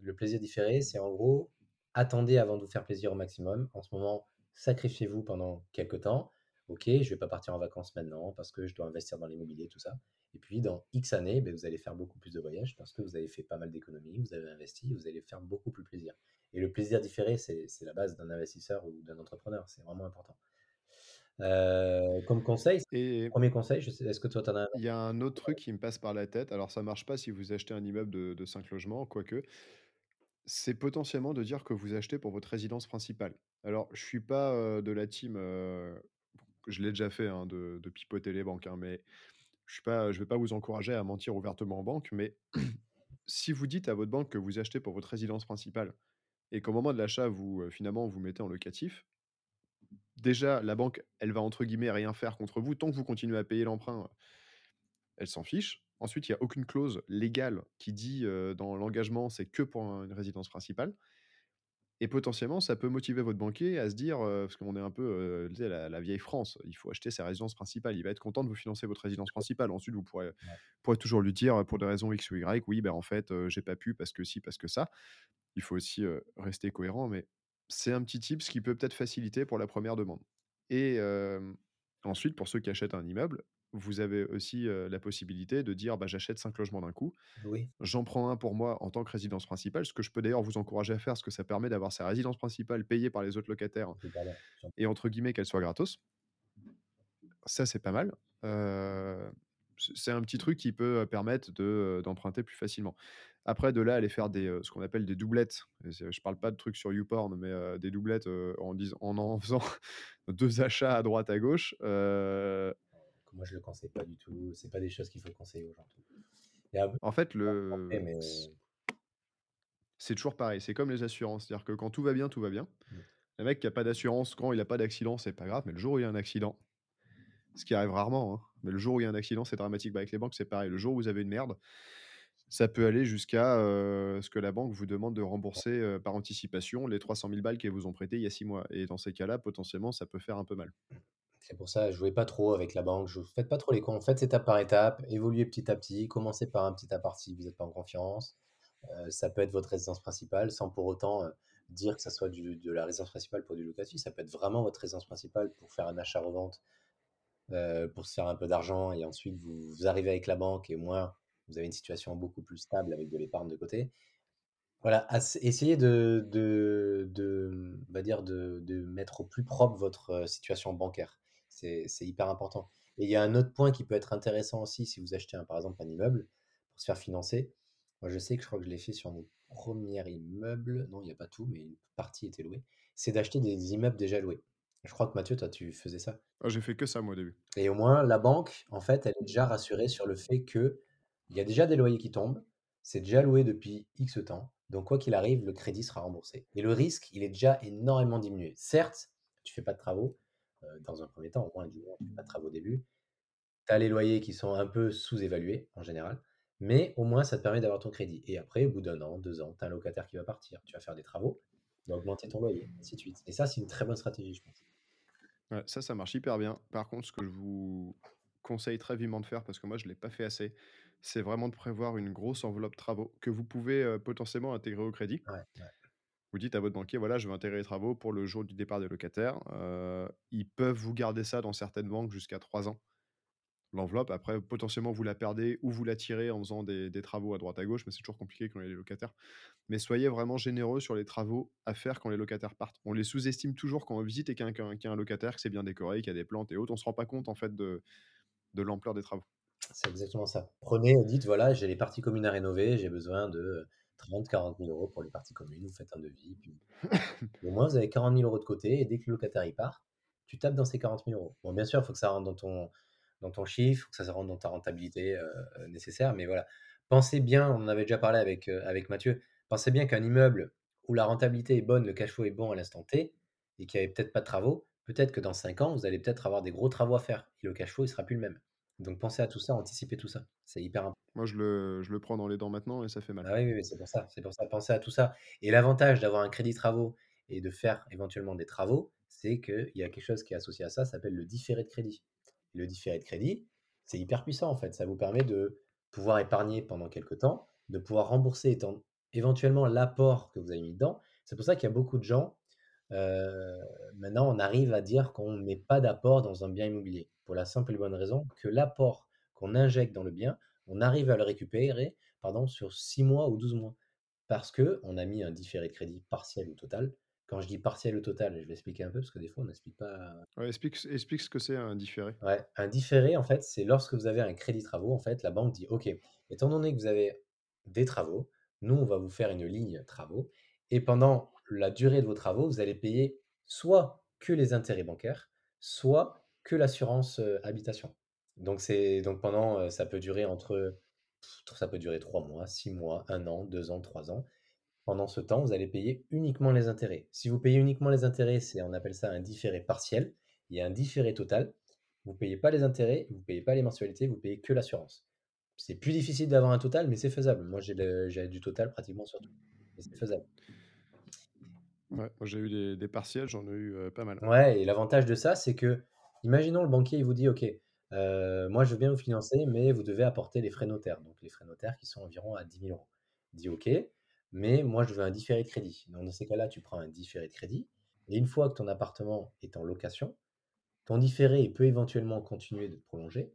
le plaisir différé, c'est en gros, attendez avant de vous faire plaisir au maximum. En ce moment, sacrifiez-vous pendant quelques temps. Ok, je vais pas partir en vacances maintenant parce que je dois investir dans l'immobilier, tout ça. Et puis, dans X années, ben, vous allez faire beaucoup plus de voyages parce que vous avez fait pas mal d'économies, vous avez investi, vous allez faire beaucoup plus plaisir. Et le plaisir différé, c'est la base d'un investisseur ou d'un entrepreneur. C'est vraiment important. Euh, comme conseil, Et premier conseil, est-ce que toi, tu en as un il y a un autre truc qui me passe par la tête. Alors, ça marche pas si vous achetez un immeuble de, de 5 logements, quoique. C'est potentiellement de dire que vous achetez pour votre résidence principale. Alors, je suis pas de la team. je l'ai déjà fait, hein, de, pipoter les banques, hein, mais je suis pas, je vais pas vous encourager à mentir ouvertement en banque. Mais si vous dites à votre banque que vous achetez pour votre résidence principale et qu'au moment de l'achat, vous finalement vous mettez en locatif, déjà la banque, elle va entre guillemets rien faire contre vous tant que vous continuez à payer l'emprunt. Elle s'en fiche. Ensuite, il n'y a aucune clause légale qui dit euh, dans l'engagement c'est que pour un- une résidence principale. Et potentiellement, ça peut motiver votre banquier à se dire, euh, parce qu'on est un peu euh, la, la vieille France, il faut acheter sa résidence principale. Il va être content de vous financer votre résidence principale. Ensuite, vous pourrez, pourrez toujours lui dire, pour des raisons X ou Y, oui, ben en fait, j'ai pas pu parce que si, parce que ça. Il faut aussi rester cohérent, mais c'est un petit tip, ce qui peut peut-être faciliter pour la première demande. Et ensuite, pour ceux qui achètent un immeuble, vous avez aussi euh, la possibilité de dire, bah, j'achète 5 logements d'un coup. Oui, J'en prends un pour moi en tant que résidence principale, ce que je peux d'ailleurs vous encourager à faire, parce que ça permet d'avoir sa résidence principale payée par les autres locataires et entre guillemets qu'elle soit gratos. Ça, c'est pas mal. Euh, c'est un petit truc qui peut permettre de, d'emprunter plus facilement. Après, de là, aller faire des, ce qu'on appelle des doublettes. Je parle pas de trucs sur YouPorn, mais euh, des doublettes euh, en, dis- en en faisant deux achats à droite à gauche. euh, moi je le conseille pas du tout. C'est pas des choses qu'il faut conseiller aux gens. Un en fait, le, mais c'est toujours pareil. C'est comme les assurances. C'est-à-dire que quand tout va bien, tout va bien. Mm. Le mec qui a pas d'assurance, quand il a pas d'accident, c'est pas grave. Mais le jour où il y a un accident, ce qui arrive rarement, hein, mais le jour où il y a un accident, c'est dramatique. Bah, avec les banques, c'est pareil. Le jour où vous avez une merde, ça peut aller jusqu'à euh, ce que la banque vous demande de rembourser euh, par anticipation les 300 000 balles qu'elles vous ont prêtées il y a six mois. Et dans ces cas-là, potentiellement, ça peut faire un peu mal. C'est pour ça, jouez pas trop avec la banque. Je faites pas trop les cons. Faites étape par étape. Évoluez petit à petit. Commencez par un petit appart si vous n'êtes pas en confiance. Euh, ça peut être votre résidence principale sans pour autant euh, dire que ça soit de la résidence principale pour du locatif. Ça peut être vraiment votre résidence principale pour faire un achat-revente, euh, pour se faire un peu d'argent et ensuite vous, arrivez avec la banque et au moins vous avez une situation beaucoup plus stable avec de l'épargne de côté. Voilà, essayez de mettre au plus propre votre euh, situation bancaire. C'est, hyper important. Et il y a un autre point qui peut être intéressant aussi si vous achetez un, par exemple un immeuble pour se faire financer. Moi, je sais que je crois que je l'ai fait sur mon premier immeuble. Non, il n'y a pas tout, mais une partie était louée. C'est d'acheter des immeubles déjà loués. Je crois que Mathieu, toi, tu faisais ça. Ah, J'ai fait que ça, moi, au début. Et au moins, la banque, en fait, elle est déjà rassurée sur le fait que il y a déjà des loyers qui tombent, c'est déjà loué depuis X temps, donc quoi qu'il arrive, le crédit sera remboursé. Et le risque, il est déjà énormément diminué. Certes, tu fais pas de travaux dans un premier temps, au moins du moins, tu fais pas de travaux au début. Tu as les loyers qui sont un peu sous-évalués en général, mais au moins ça te permet d'avoir ton crédit. Et après, au bout d'un an, deux ans, tu as un locataire qui va partir, tu vas faire des travaux, tu vas augmenter ton loyer, ainsi de suite. Et ça, c'est une très bonne stratégie, je pense. Ouais, ça, ça marche hyper bien. Par contre, ce que je vous conseille très vivement de faire, parce que moi je ne l'ai pas fait assez, c'est vraiment de prévoir une grosse enveloppe travaux que vous pouvez euh, potentiellement intégrer au crédit. Ouais, ouais. Vous dites à votre banquier, voilà, je veux intégrer les travaux pour le jour du départ des locataires. Euh, ils peuvent vous garder ça dans certaines banques jusqu'à 3 ans. L'enveloppe, après, potentiellement, vous la perdez ou vous la tirez en faisant des, des travaux à droite à gauche, mais c'est toujours compliqué quand il y a les locataires. Mais soyez vraiment généreux sur les travaux à faire quand les locataires partent. On les sous-estime toujours quand on visite et qu'il y, a un- locataire, que c'est bien décoré, qu'il y a des plantes et autres. On se rend pas compte, en fait, de, de l'ampleur des travaux. C'est exactement ça. Prenez, dites, voilà, j'ai les parties communes à rénover, j'ai besoin de 30, 40 000 euros pour les parties communes, vous faites un devis, puis au moins vous avez 40 000 euros de côté, et dès que le locataire y part, tu tapes dans ces 40 000 euros. Bon, bien sûr, il faut que ça rentre dans ton, dans ton chiffre, faut que ça rentre dans ta rentabilité euh, euh, nécessaire, mais voilà. Pensez bien, on en avait déjà parlé avec, euh, avec Mathieu, pensez bien qu'un immeuble où la rentabilité est bonne, le cash flow est bon à l'instant T, et qu'il n'y avait peut-être pas de travaux, peut-être que dans 5 ans, vous allez peut-être avoir des gros travaux à faire, et le cash flow, il sera plus le même. Donc pensez à tout ça, anticipez tout ça. C'est hyper important. Moi, je le, je le prends dans les dents maintenant et ça fait mal. Ah oui, oui, oui, c'est pour ça, c'est pour ça. Pensez à tout ça. Et l'avantage d'avoir un crédit travaux et de faire éventuellement des travaux, c'est qu'il y a quelque chose qui est associé à ça, ça s'appelle le différé de crédit. Le différé de crédit, c'est hyper puissant en fait. Ça vous permet de pouvoir épargner pendant quelques temps, de pouvoir rembourser étant- éventuellement l'apport que vous avez mis dedans. C'est pour ça qu'il y a beaucoup de gens. euh, maintenant, on arrive à dire qu'on ne met pas d'apport dans un bien immobilier. Pour la simple et bonne raison que l'apport qu'on injecte dans le bien, on arrive à le récupérer pardon, sur 6 mois ou 12 mois. Parce que on a mis un différé de crédit partiel ou total. Quand je dis partiel ou total, je vais expliquer un peu parce que des fois on n'explique pas Ouais, explique, explique ce que c'est un différé. Ouais, un différé, en fait, c'est lorsque vous avez un crédit travaux, en fait, la banque dit, OK, étant donné que vous avez des travaux, nous, on va vous faire une ligne travaux, et pendant la durée de vos travaux, vous allez payer soit que les intérêts bancaires, soit que l'assurance euh, habitation. Donc, c'est, donc pendant, euh, ça peut durer entre, pff, ça peut durer trois mois, six mois, un an, deux ans, trois ans. Pendant ce temps, vous allez payer uniquement les intérêts. Si vous payez uniquement les intérêts, c'est, on appelle ça un différé partiel. Il y a un différé total. Vous ne payez pas les intérêts, vous ne payez pas les mensualités, vous payez que l'assurance. C'est plus difficile d'avoir un total, mais c'est faisable. Moi, j'ai le- j'ai du total pratiquement sur tout. C'est faisable. Ouais, moi j'ai eu des, des partiels, j'en ai eu euh, pas mal. Ouais, et l'avantage de ça, c'est que, imaginons le banquier, il vous dit, OK, euh, moi je veux bien vous financer, mais vous devez apporter les frais notaires. Donc les frais notaires qui sont environ à 10 000 euros. Il dit, OK, mais moi je veux un différé de crédit. Donc dans ces cas-là, tu prends un différé de crédit. Et une fois que ton appartement est en location, ton différé peut éventuellement continuer de prolonger.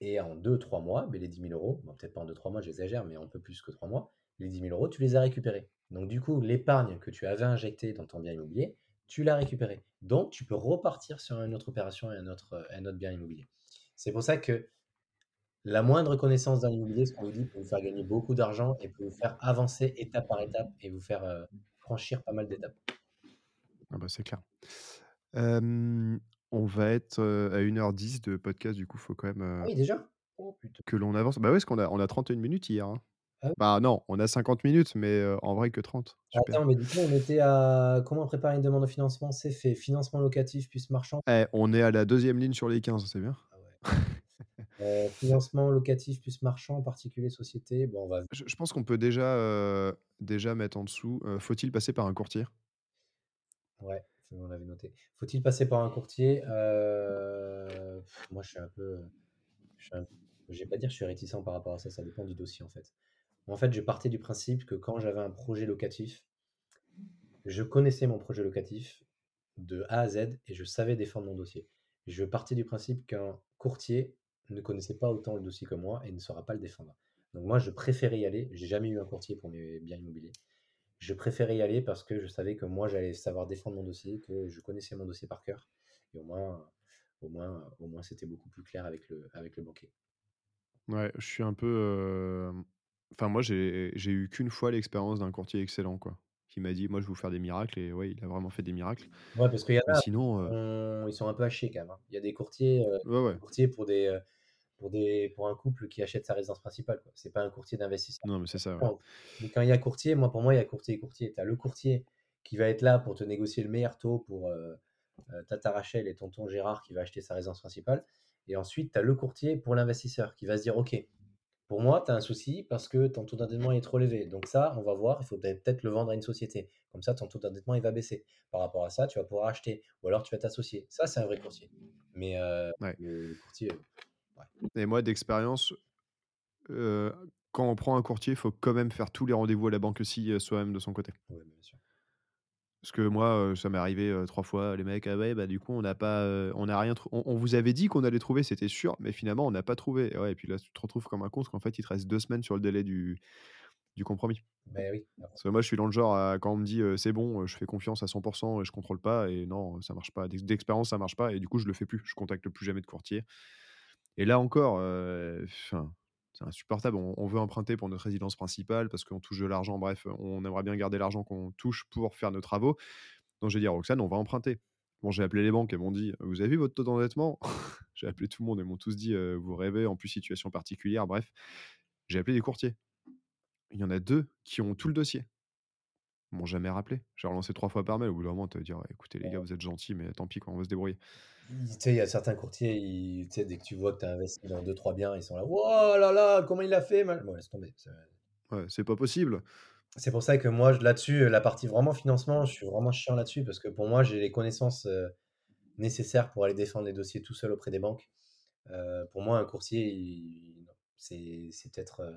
Et en 2-3 mois, ben, les 10 000 euros, peut-être pas en 2-3 mois, j'exagère, mais un peu plus que 3 mois, les 10 000 euros, tu les as récupérés. Donc du coup, l'épargne que tu avais injectée dans ton bien immobilier, tu l'as récupérée. Donc tu peux repartir sur une autre opération et un autre, un autre bien immobilier. C'est pour ça que la moindre connaissance d'un immobilier, ce qu'on vous dit, peut vous faire gagner beaucoup d'argent et peut vous faire avancer étape par étape et vous faire euh, franchir pas mal d'étapes. Ah bah c'est clair. Euh, on va être euh, à 1h10 de podcast, du coup, faut quand même euh, Ah oui, déjà? Oh que l'on avance. Bah ouais, parce qu'on a, on a 31 minutes hier. hein. Ah oui. Bah non, on a 50 minutes, mais euh, en vrai que 30. Super. Attends, mais du coup, on était à comment préparer une demande de financement? C'est fait. Financement locatif plus marchand. Eh, on est à la deuxième ligne sur les 15, c'est bien. Ah ouais. Euh, financement locatif plus marchand, particulier, société. Bon, on va. Je, je pense qu'on peut déjà, euh, déjà mettre en dessous. euh, Faut-il passer par un courtier? Ouais, on l'avait noté. Faut-il passer par un courtier? Euh, Moi, je suis un peu. Je suis un- je vais pas dire que je suis réticent par rapport à ça. Ça dépend du dossier en fait. En fait, je partais du principe que quand j'avais un projet locatif, je connaissais mon projet locatif de A à Z et je savais défendre mon dossier. Je partais du principe qu'un courtier ne connaissait pas autant le dossier que moi et ne saura pas le défendre. Donc moi, je préférais y aller. J'ai jamais eu un courtier pour mes biens immobiliers. Je préférais y aller parce que je savais que moi, j'allais savoir défendre mon dossier, que je connaissais mon dossier par cœur. Et au moins, au moins, c'était beaucoup plus clair avec le, avec le banquier. Ouais, je suis un peu. euh, Enfin, moi, j'ai eu qu'une fois l'expérience d'un courtier excellent, quoi. Qui m'a dit, moi, je vais vous faire des miracles. Et ouais, il a vraiment fait des miracles. Ouais, parce qu'il y a, sinon, euh, on- ils sont un peu hachés quand même. hein. Il y a des courtiers, euh, ouais, ouais. des courtiers pour des, euh, pour des, pour un couple qui achète sa résidence principale. C'est pas un courtier d'investissement. Non, mais c'est ça, ouais. Mais quand il y a courtier, moi pour moi il y a courtier et courtier. Tu as le courtier qui va être là pour te négocier le meilleur taux pour euh, euh, Tata Rachel et tonton Gérard qui va acheter sa résidence principale. Et ensuite tu as le courtier pour l'investisseur qui va se dire ok, pour moi tu as un souci parce que ton taux d'endettement est trop élevé. Donc ça on va voir, il faut peut-être le vendre à une société. Comme ça ton taux d'endettement il va baisser. Par rapport à ça tu vas pouvoir acheter ou alors tu vas t'associer. Ça c'est un vrai courtier. Mais euh, Ouais. le, courtier, Et moi, d'expérience, euh, quand on prend un courtier, il faut quand même faire tous les rendez-vous à la banque aussi euh, soi-même de son côté. Ouais, bien sûr. Parce que moi, euh, ça m'est arrivé euh, trois fois. Les mecs, ah ouais, bah du coup, on n'a pas, euh, on n'a rien. trou- On, on vous avait dit qu'on allait trouver, c'était sûr, mais finalement, on n'a pas trouvé. Et, ouais, et puis là, tu te retrouves comme un con, parce qu'en fait, il te reste deux semaines sur le délai du, du compromis. Ben oui. Parce que moi, je suis dans le genre, à- quand on me dit euh, c'est bon, je fais confiance à 100% et je contrôle pas, et non, ça marche pas. D'ex- D'expérience, ça marche pas, et du coup, je le fais plus. Je contacte plus jamais de courtier. Et là encore, euh, 'fin, c'est insupportable. On, on veut emprunter pour notre résidence principale parce qu'on touche de l'argent. Bref, on aimerait bien garder l'argent qu'on touche pour faire nos travaux. Donc j'ai dit à Roxane, on va emprunter. Bon, j'ai appelé les banques, elles m'ont dit, vous avez vu votre taux d'endettement? J'ai appelé tout le monde, elles m'ont tous dit, euh, vous rêvez, en plus situation particulière, bref. J'ai appelé des courtiers. Il y en a deux qui ont tout le dossier. Ils m'ont jamais rappelé. J'ai relancé trois fois par mail. Au bout d'un moment, tu vas dire, écoutez les gars, vous êtes gentils, mais tant pis, quoi, on va se débrouiller. Il- Tu sais, il y a certains courtiers, ils- tu sais, dès que tu vois que tu as investi dans deux, trois biens, ils sont là, oh là là, comment il a fait mal? Bon, laisse tomber. Ouais, c'est pas possible. C'est pour ça que moi, là-dessus, la partie vraiment financement, je suis vraiment chiant là-dessus parce que pour moi, j'ai les connaissances euh, nécessaires pour aller défendre les dossiers tout seul auprès des banques. Euh, pour moi, un courtier, c'est peut-être euh,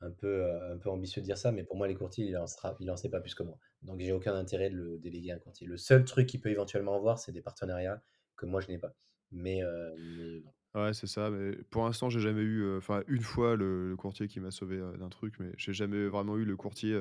un peu, un peu ambitieux de dire ça, mais pour moi, les courtiers, il en sera, il en sait pas plus que moi. Donc, j'ai aucun intérêt de le déléguer à un courtier. Le seul truc qu'il peut éventuellement avoir, c'est des partenariats que moi, je n'ai pas. Mais, euh, mais non. Ouais, c'est ça. Mais pour l'instant, j'ai jamais eu, enfin, une fois le, le courtier qui m'a sauvé d'un truc, mais j'ai jamais vraiment eu le courtier,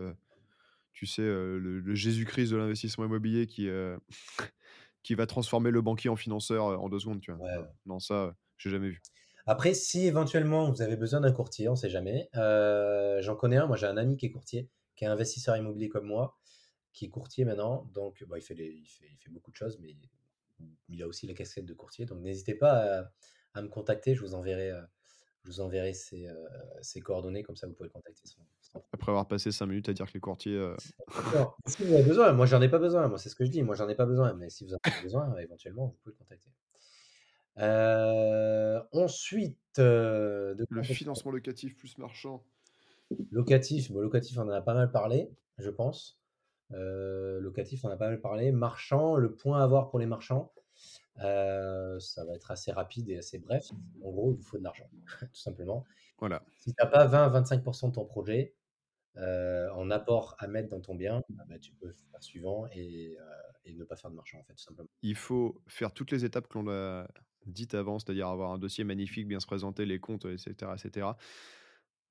tu sais, le, le Jésus-Christ de l'investissement immobilier qui, qui va transformer le banquier en financeur en deux secondes, tu vois. Ouais. Non, ça, j'ai jamais vu. Après, si éventuellement vous avez besoin d'un courtier, on ne sait jamais. euh, J'en connais un, moi j'ai un ami qui est courtier, qui est investisseur immobilier comme moi, qui est courtier maintenant. Donc, bon, il, fait les- il, fait, il fait beaucoup de choses, mais il a aussi les casquettes de courtier. Donc, n'hésitez pas à, à me contacter. Je vous enverrai, euh, je vous enverrai ses, euh, ses coordonnées, comme ça vous pouvez le contacter. sans- sans Après avoir passé cinq minutes à dire que les courtiers. euh. Si vous avez besoin, moi j'en ai pas besoin, moi c'est ce que je dis, moi j'en ai pas besoin, mais si vous en avez besoin, éventuellement vous pouvez le contacter. Euh, ensuite, euh, de le financement locatif plus marchand. locatif, bon, locatif on en a pas mal parlé, je pense. Euh, locatif on a pas mal parlé. Marchand, le point à avoir pour les marchands, euh, ça va être assez rapide et assez bref. En gros, il vous faut de l'argent, tout simplement. Voilà. Si tu n'as pas 20-25% de ton projet euh, en apport à mettre dans ton bien, ah bah, tu peux faire suivant et, et ne pas faire de marchand, en fait, tout simplement. Il faut faire toutes les étapes que l'on a dites avant, c'est-à-dire avoir un dossier magnifique, bien se présenter, les comptes, etc. etc.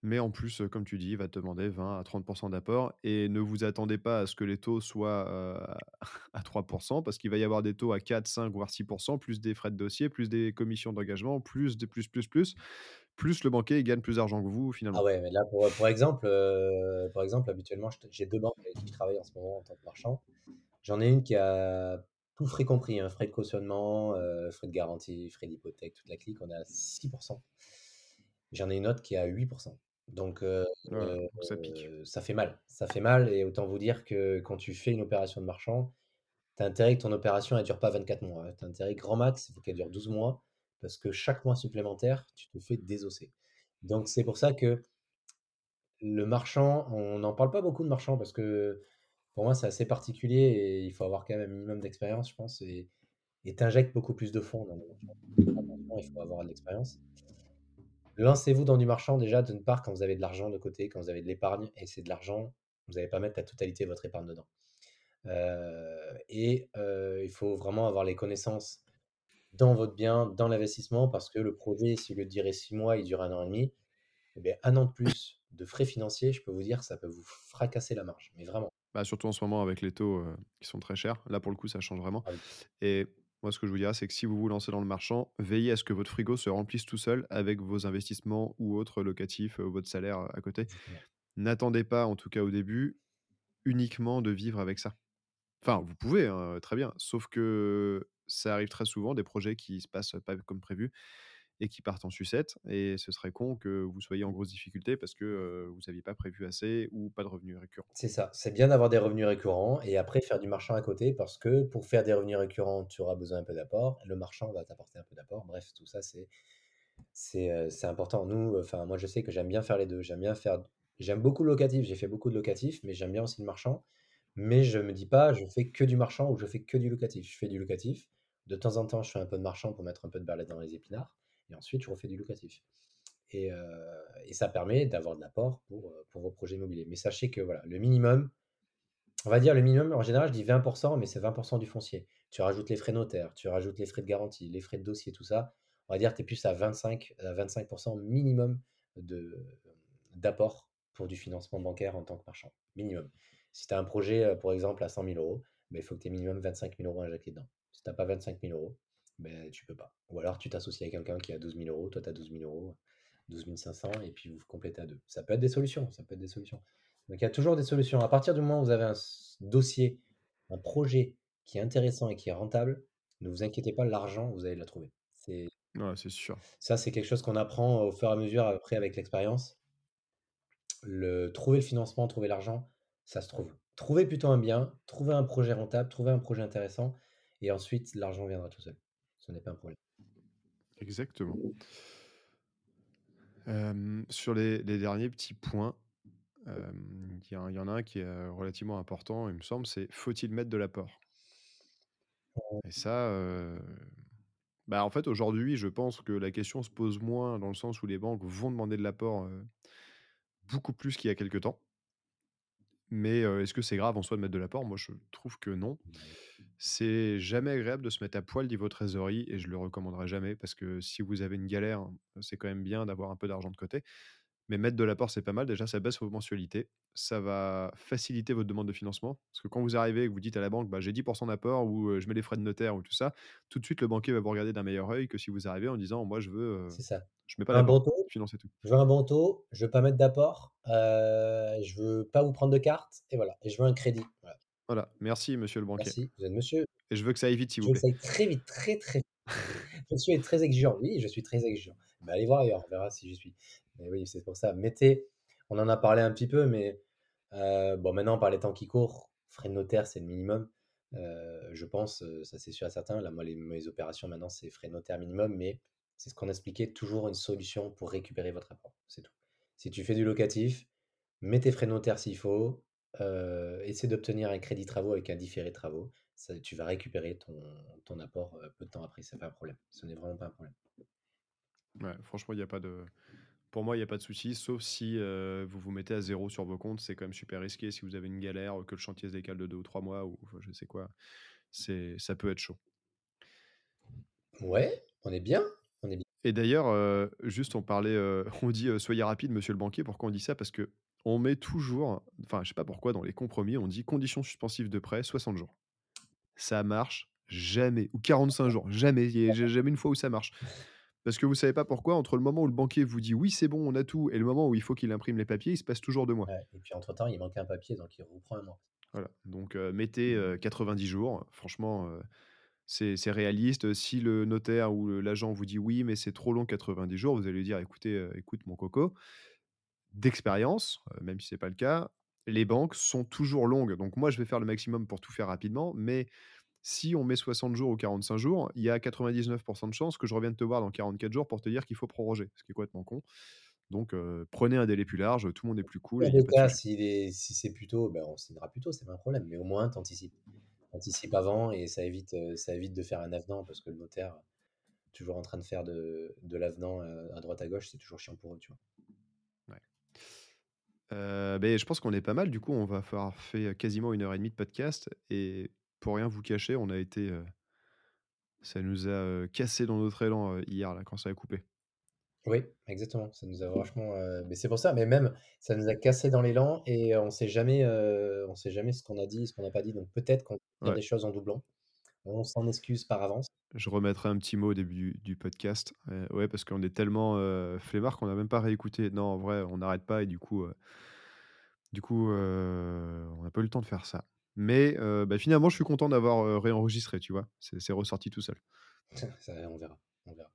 Mais en plus, euh, comme tu dis, il va te demander 20 à 30% d'apport et ne vous attendez pas à ce que les taux soient euh, à 3% parce qu'il va y avoir des taux à 4, 5, voire 6%, plus des frais de dossier, plus des commissions d'engagement, plus des plus, plus, plus, plus le banquier il gagne plus d'argent que vous finalement. Ah ouais, mais là, pour, pour exemple, euh, par exemple, habituellement, j'ai deux banques avec qui je travaille en ce moment en tant que marchand. J'en ai une qui a tout frais compris, hein, frais de cautionnement, euh, frais de garantie, frais d'hypothèque, toute la clique, on est à 6%. J'en ai une autre qui est à 8%. Donc, euh, ça pique. ça fait mal. Ça fait mal et autant vous dire que quand tu fais une opération de marchand, tu as intérêt que ton opération ne dure pas 24 mois. Tu as intérêt grand max, il faut qu'elle dure 12 mois parce que chaque mois supplémentaire, tu te fais désosser. Donc, c'est pour ça que le marchand, on n'en parle pas beaucoup de marchand parce que pour moi, c'est assez particulier et il faut avoir quand même un minimum d'expérience, je pense, et t'injectes beaucoup plus de fonds il faut avoir de l'expérience. Lancez-vous dans du marchand déjà, d'une part, quand vous avez de l'argent de côté, quand vous avez de l'épargne, et c'est de l'argent, vous n'allez pas mettre la totalité de votre épargne dedans. Euh, et euh, il faut vraiment avoir les connaissances dans votre bien, dans l'investissement, parce que le projet, si de durer six mois, il dure un an et demi, eh bien, un an de plus de frais financiers, je peux vous dire que ça peut vous fracasser la marge, mais vraiment. Bah, surtout en ce moment avec les taux euh, qui sont très chers. Là, pour le coup, ça change vraiment. Ah oui. Et moi, ce que je vous dirais, c'est que si vous vous lancez dans le marchand, veillez à ce que votre frigo se remplisse tout seul avec vos investissements ou autres locatifs, euh, votre salaire euh, à côté. N'attendez pas, en tout cas au début, uniquement de vivre avec ça. Enfin, vous pouvez, hein, très bien. Sauf que ça arrive très souvent, des projets qui se passent pas comme prévu et qui partent en sucette. Et ce serait con que vous soyez en grosse difficulté parce que vous n'aviez pas prévu assez ou pas de revenus récurrents. C'est ça, c'est bien d'avoir des revenus récurrents et après faire du marchand à côté parce que pour faire des revenus récurrents, tu auras besoin un peu d'apport. Le marchand va t'apporter un peu d'apport. Bref, tout ça, c'est c'est important. Nous, enfin, moi, je sais que j'aime bien faire les deux. J'aime bien faire, j'aime beaucoup le locatif. J'ai fait beaucoup de locatif, mais j'aime bien aussi le marchand. Mais je me dis pas, je fais que du marchand ou je fais que du locatif. Je fais du locatif. De temps en temps, je fais un peu de marchand pour mettre un peu de balai dans les épinards. Et ensuite, tu refais du locatif. Et, euh, et ça permet d'avoir de l'apport pour, euh, pour vos projets immobiliers. Mais sachez que voilà, le minimum, on va dire le minimum, en général, je dis 20%, mais c'est 20% du foncier. Tu rajoutes les frais notaires, tu rajoutes les frais de garantie, les frais de dossier, tout ça. On va dire que tu es plus à 25, à 25% minimum d'apport pour du financement bancaire en tant que marchand. Minimum. Si tu as un projet, euh, par exemple, à 100 000 euros, ben, il faut que tu aies minimum 25 000 euros injectés dedans. Si tu n'as pas 25 000 euros, ben, tu peux pas. Ou alors tu t'associes avec quelqu'un qui a 12 000 euros, toi tu as 12 000 euros, 12 500, et puis vous complétez à deux. Ça peut être des solutions, ça peut être des solutions. Donc il y a toujours des solutions. À partir du moment où vous avez un dossier, un projet qui est intéressant et qui est rentable, ne vous inquiétez pas, l'argent, vous allez le trouver. C'est c'est sûr. Ça, c'est quelque chose qu'on apprend au fur et à mesure après avec l'expérience. Le trouver le financement, trouver l'argent, ça se trouve. Trouver plutôt un bien, trouver un projet rentable, trouver un projet intéressant, et ensuite l'argent viendra tout seul. Ce n'est pas un problème. Exactement. sur les, derniers petits points, il y, en a un qui est relativement important, il me semble, c'est faut-il mettre de l'apport? Et ça, bah, en fait, aujourd'hui, je pense que la question se pose moins dans le sens où les banques vont demander de l'apport beaucoup plus qu'il y a quelques temps. Mais est-ce que c'est grave en soi de mettre de l'apport Moi, je trouve que non. C'est jamais agréable de se mettre à poil niveau trésorerie et je le recommanderais jamais parce que si vous avez une galère, c'est quand même bien d'avoir un peu d'argent de côté. Mais mettre de l'apport, c'est pas mal. Déjà, ça baisse vos mensualités. Ça va faciliter votre demande de financement. Parce que quand vous arrivez et que vous dites à la banque, bah, j'ai 10% d'apport ou je mets les frais de notaire ou tout ça, tout de suite, le banquier va vous regarder d'un meilleur œil que si vous arrivez en disant, moi, je veux. c'est ça. Je mets pas d'apport, financer tout. Je veux un bon taux, je veux pas mettre d'apport, euh, je veux pas vous prendre de carte, et voilà. Et je veux un crédit. Voilà. Merci, monsieur le banquier. Merci, vous êtes monsieur. Et je veux que ça aille vite, s'il vous plaît. Je veux que ça aille très vite, très, très vite. monsieur est très exigeant. Oui, je suis très exigeant. Mais allez voir ailleurs, on verra si je suis. Oui, c'est pour ça. Mettez on en a parlé un petit peu, mais euh, bon, maintenant, par les temps qui courent, frais de notaire, c'est le minimum. Euh, je pense, euh, ça c'est sûr à certains. Là, moi, les, mes opérations maintenant, c'est frais de notaire minimum, mais c'est ce qu'on expliquait, toujours une solution pour récupérer votre apport. C'est tout. Si tu fais du locatif, mets tes frais de notaire s'il faut, essaie d'obtenir un crédit travaux avec un différé de travaux. Tu vas récupérer ton, ton apport peu de temps après. C'est pas un problème. Ce n'est vraiment pas un problème. Ouais, franchement, il n'y a pas de. Pour moi, il n'y a pas de souci, sauf si vous vous mettez à zéro sur vos comptes. C'est quand même super risqué. Si vous avez une galère, que le chantier se décale de deux ou trois mois, ou je sais quoi, c'est ça peut être chaud. Ouais, on est bien. On est bien. Et d'ailleurs, juste on parlait, on dit soyez rapide, monsieur le banquier. Pourquoi on dit ça? Parce que on met toujours, enfin, je sais pas pourquoi, dans les compromis, on dit conditions suspensives de prêt 60 jours. Ça marche jamais. Ou 45 jours. Jamais. Il n'y a jamais une fois où ça marche. Parce que vous savez pas pourquoi, entre le moment où le banquier vous dit oui, c'est bon, on a tout, et le moment où il faut qu'il imprime les papiers, il se passe toujours deux mois. et puis entre-temps, il manque un papier, donc il reprend un mois. Voilà. Donc mettez 90 jours. Franchement, c'est réaliste. Si le notaire ou l'agent vous dit oui, mais c'est trop long 90 jours, vous allez lui dire écoutez, écoute mon coco, d'expérience, même si c'est pas le cas, les banques sont toujours longues. Donc moi, je vais faire le maximum pour tout faire rapidement, mais si on met 60 jours ou 45 jours, il y a 99% de chances que je revienne te voir dans 44 jours pour te dire qu'il faut proroger, ce qui est complètement con. Donc, prenez un délai plus large, tout le monde est plus cool. Dans cas, si, c'est plus tôt, ben on signera plus tôt, c'est pas un problème. Mais au moins, t'anticipes. T'anticipes avant et ça évite, ça évite de faire un avenant parce que le notaire, toujours en train de faire de, de l'avenant à droite à gauche, c'est toujours chiant pour eux, tu vois. Ben, je pense qu'on est pas mal. Du coup, on va avoir fait quasiment une heure et demie de podcast. Et pour rien vous cacher, on a été. ça nous a cassé dans notre élan hier, là, quand ça a coupé. Oui, exactement. Ça nous a vachement. mais c'est pour ça, mais même, ça nous a cassé dans l'élan et on sait jamais, on sait jamais ce qu'on a dit, ce qu'on n'a pas dit. Donc peut-être qu'on va dire des choses en doublant. On s'en excuse par avance. Je remettrai un petit mot au début du, podcast. ouais, parce qu'on est tellement flemmard qu'on n'a même pas réécouté. Non, en vrai, on n'arrête pas et du coup, du coup, on n'a pas eu le temps de faire ça. Mais bah, finalement, je suis content d'avoir réenregistré, tu vois? C'est ressorti tout seul. on verra. On verra.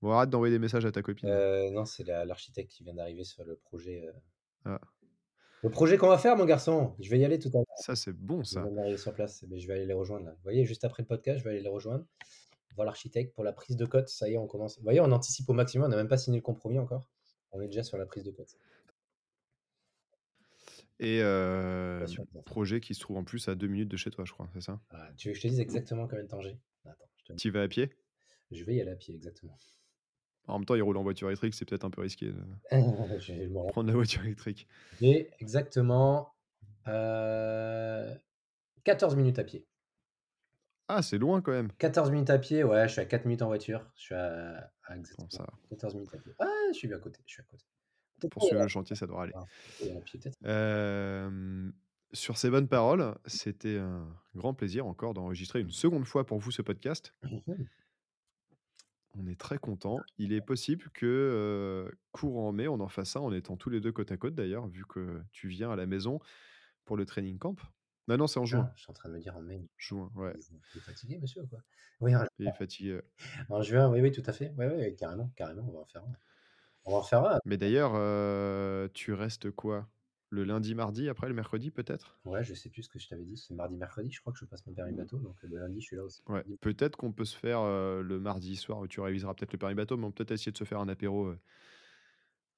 Bon, arrête d'envoyer des messages à ta copine. non, c'est l'architecte qui vient d'arriver sur le projet. Ah. Le projet qu'on va faire, mon garçon. Je vais y aller tout à l'heure. Ça, c'est bon, ça. Je vais sur place. Mais je vais aller les rejoindre. Là. Vous voyez, juste après le podcast, je vais aller les rejoindre. Voir l'architecte pour la prise de cote. Ça y est, on commence. Vous voyez, on anticipe au maximum. On n'a même pas signé le compromis encore. On est déjà sur la prise de cote. Et euh, projet qui se trouve en plus à deux minutes de chez toi, je crois, c'est ça? Ah, Tu veux que je te dise exactement combien de temps j'ai? Tu vas à pied? Je vais y aller à pied, exactement. En même temps, il roule en voiture électrique, c'est peut-être un peu risqué de Je vais prendre la voiture électrique. J'ai exactement euh, 14 minutes à pied. Ah, c'est loin quand même. 14 minutes à pied, ouais, je suis à 4 minutes en voiture. Je suis à, à Bon, exactement ça, va. 14 minutes à pied. Ah, je suis bien à côté. Je suis à côté. Pour suivre le chantier, ça devrait aller. Euh, sur ces bonnes paroles, c'était un grand plaisir encore d'enregistrer une seconde fois pour vous ce podcast. On est très content. Il est possible que euh, courant mai, on en fasse ça en étant tous les deux côte à côte d'ailleurs, vu que tu viens à la maison pour le training camp. Non, non, c'est en juin. Ah, je suis en train de me dire en mai. Juin, ouais. Vous êtes fatigué, monsieur, ou quoi? Oui, en, Il est fatigué. en juin, oui, oui, tout à fait. Oui, oui, carrément, carrément, on va en faire un. On va en faire un. Mais d'ailleurs, euh, tu restes quoi? Le lundi, mardi, après le mercredi peut-être? Ouais, je sais plus ce que je t'avais dit. C'est mardi, mercredi, je crois que je passe mon permis bateau. Donc le lundi, je suis là aussi. Ouais, peut-être qu'on peut se faire euh, le mardi soir où tu réviseras peut-être le permis bateau, mais on peut peut-être essayer de se faire un apéro euh,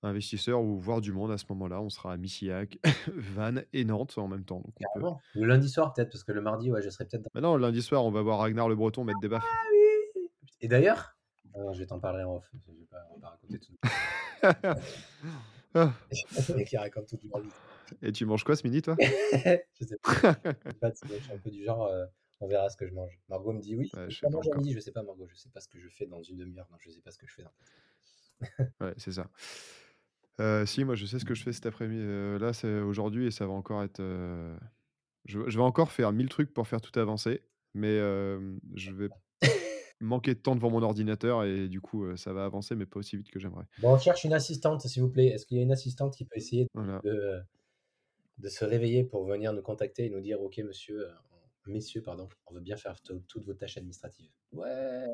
investisseur ou voir du monde à ce moment-là. On sera à Missillac, Vannes et Nantes en même temps. Donc peut... Le lundi soir, peut-être, parce que le mardi, ouais, je serai peut-être dans... Maintenant, le lundi soir, on va voir Ragnar le Breton mettre des baffes. Ah oui Et d'ailleurs, alors, je vais t'en parler en off. Je vais pas, on va pas raconter tout. Ah, Et qui raconte tout du mardi. et tu manges quoi ce midi, toi? Je sais pas. Je sais pas, tu vois, je suis un peu du genre, euh, on verra ce que je mange. Margot me dit oui. Ouais, je sais pas mange à encore. midi, je sais pas, Margot, je sais pas ce que je fais dans une demi-heure. Non, je sais pas ce que je fais. Dans... Ouais, c'est ça. Euh, si, moi, je sais ce que je fais cet après-midi. Euh, là, c'est aujourd'hui et ça va encore être. Je, je vais encore faire mille trucs pour faire tout avancer, mais je vais manquer de temps devant mon ordinateur et du coup, euh, ça va avancer, mais pas aussi vite que j'aimerais. Bon, on cherche une assistante, s'il vous plaît. Est-ce qu'il y a une assistante qui peut essayer Voilà. de, de se réveiller pour venir nous contacter et nous dire Ok, monsieur, euh, messieurs, pardon, on veut bien faire to- toutes vos tâches administratives. Ouais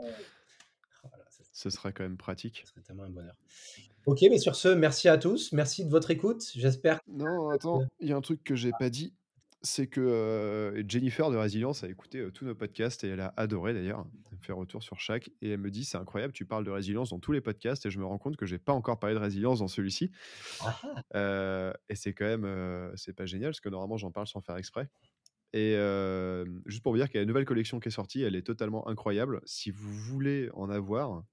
Voilà, ça, Ce serait quand même pratique. ça serait tellement un bonheur. Ok, mais sur ce, merci à tous. Merci de votre écoute. J'espère. Non, attends, il y a un truc que j'ai pas dit, c'est que euh, Jennifer de Résilience a écouté euh, tous nos podcasts et elle a adoré d'ailleurs. Elle me fait retour sur chaque et elle me dit c'est incroyable, tu parles de résilience dans tous les podcasts et je me rends compte que j'ai pas encore parlé de résilience dans celui-ci. Ah. Euh, et c'est quand même, c'est pas génial parce que normalement j'en parle sans faire exprès. Et juste pour vous dire qu'il y a une nouvelle collection qui est sortie, elle est totalement incroyable. Si vous voulez en avoir,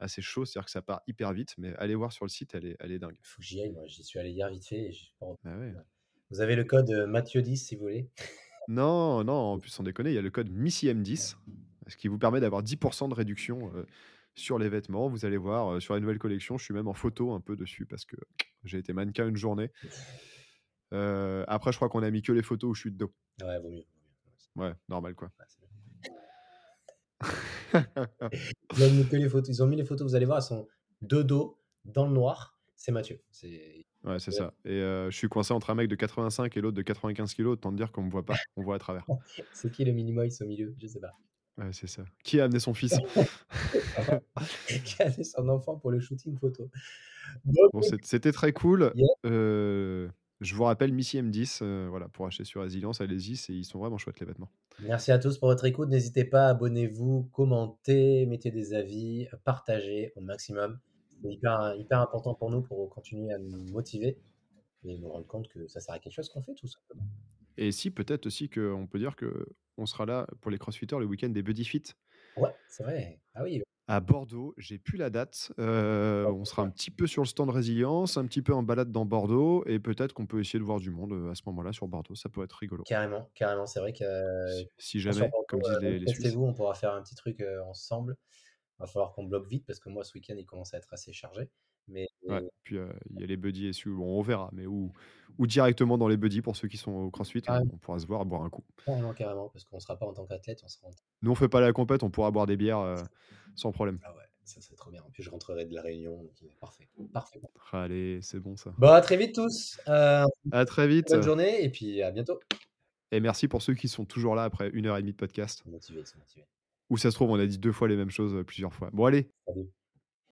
assez chaud, c'est-à-dire que ça part hyper vite, mais allez voir sur le site, elle est, elle est dingue. faut que j'y aille. Moi, j'y suis allé hier vite fait. et ouais. Vous avez le code euh, Mathieu10 si vous voulez. Non, non, en plus, sans déconner, il y a le code MISSIM10, ce qui vous permet d'avoir 10% de réduction euh, sur les vêtements. Vous allez voir, euh, sur la nouvelle collection, je suis même en photo un peu dessus parce que j'ai été mannequin une journée. Euh, après, je crois qu'on a mis que les photos où je suis de dos. Ouais, vaut mieux. Ouais, normal quoi. Bien. Ils ont, mis que les photos, ils ont mis les photos, vous allez voir, elles sont de dos, dans le noir. C'est Mathieu. C'est Ouais, c'est Ouais. ça. Et euh, je suis coincé entre un mec de 85 et l'autre de 95 kilos, autant te dire qu'on me voit pas, on voit à travers. c'est qui le Minimoys au milieu? Je sais pas. Ouais, c'est ça. Qui a amené son fils? Qui a amené son enfant pour le shooting photo? Bon, c'était très cool. Yeah. Euh, je vous rappelle Missy M10, euh, voilà, pour acheter sur Résilience, allez-y, ils sont vraiment chouettes les vêtements. Merci à tous pour votre écoute. N'hésitez pas, abonnez-vous, commentez, mettez des avis, partagez au maximum. C'est hyper, hyper important pour nous pour continuer à nous motiver et nous rendre compte que ça sert à quelque chose qu'on fait tout simplement. Et si, peut-être aussi qu'on peut dire que on sera là pour les crossfitters le week-end des Buddy Fit Ouais, c'est vrai. Ah oui, à Bordeaux. J'ai plus la date. Euh, on sera un petit peu sur le stand Résilience, un petit peu en balade dans Bordeaux, et peut-être qu'on peut essayer de voir du monde euh, à ce moment-là sur Bordeaux. Ça peut être rigolo. carrément, carrément. C'est vrai que euh, Si, jamais, Bordeaux, comme disent les, les Suisses. testez-vous, on pourra faire un petit truc ensemble. Va falloir qu'on bloque vite parce que moi ce week-end il commence à être assez chargé. Mais Ouais, puis euh, il y a les buddies et sous, bon, on verra, mais ou, ou directement dans les buddies pour ceux qui sont au CrossFit, on, Ah. on pourra se voir, boire un coup. carrément, carrément, parce qu'on sera pas en tant qu'athlète, on sera en Nous, on fait pas la compète, on pourra boire des bières euh, sans problème. Ah ouais, ça serait trop bien. En plus, je rentrerai de la réunion. donc, euh, Parfait. Parfait. Allez, c'est bon ça. Bon, à très vite tous. Euh, À très vite. bonne journée et puis à bientôt. Et merci pour ceux qui sont toujours là après une heure et demie de podcast. Ils sont Où ça se trouve, on a dit deux fois les mêmes choses euh, plusieurs fois. Bon, allez, Salut.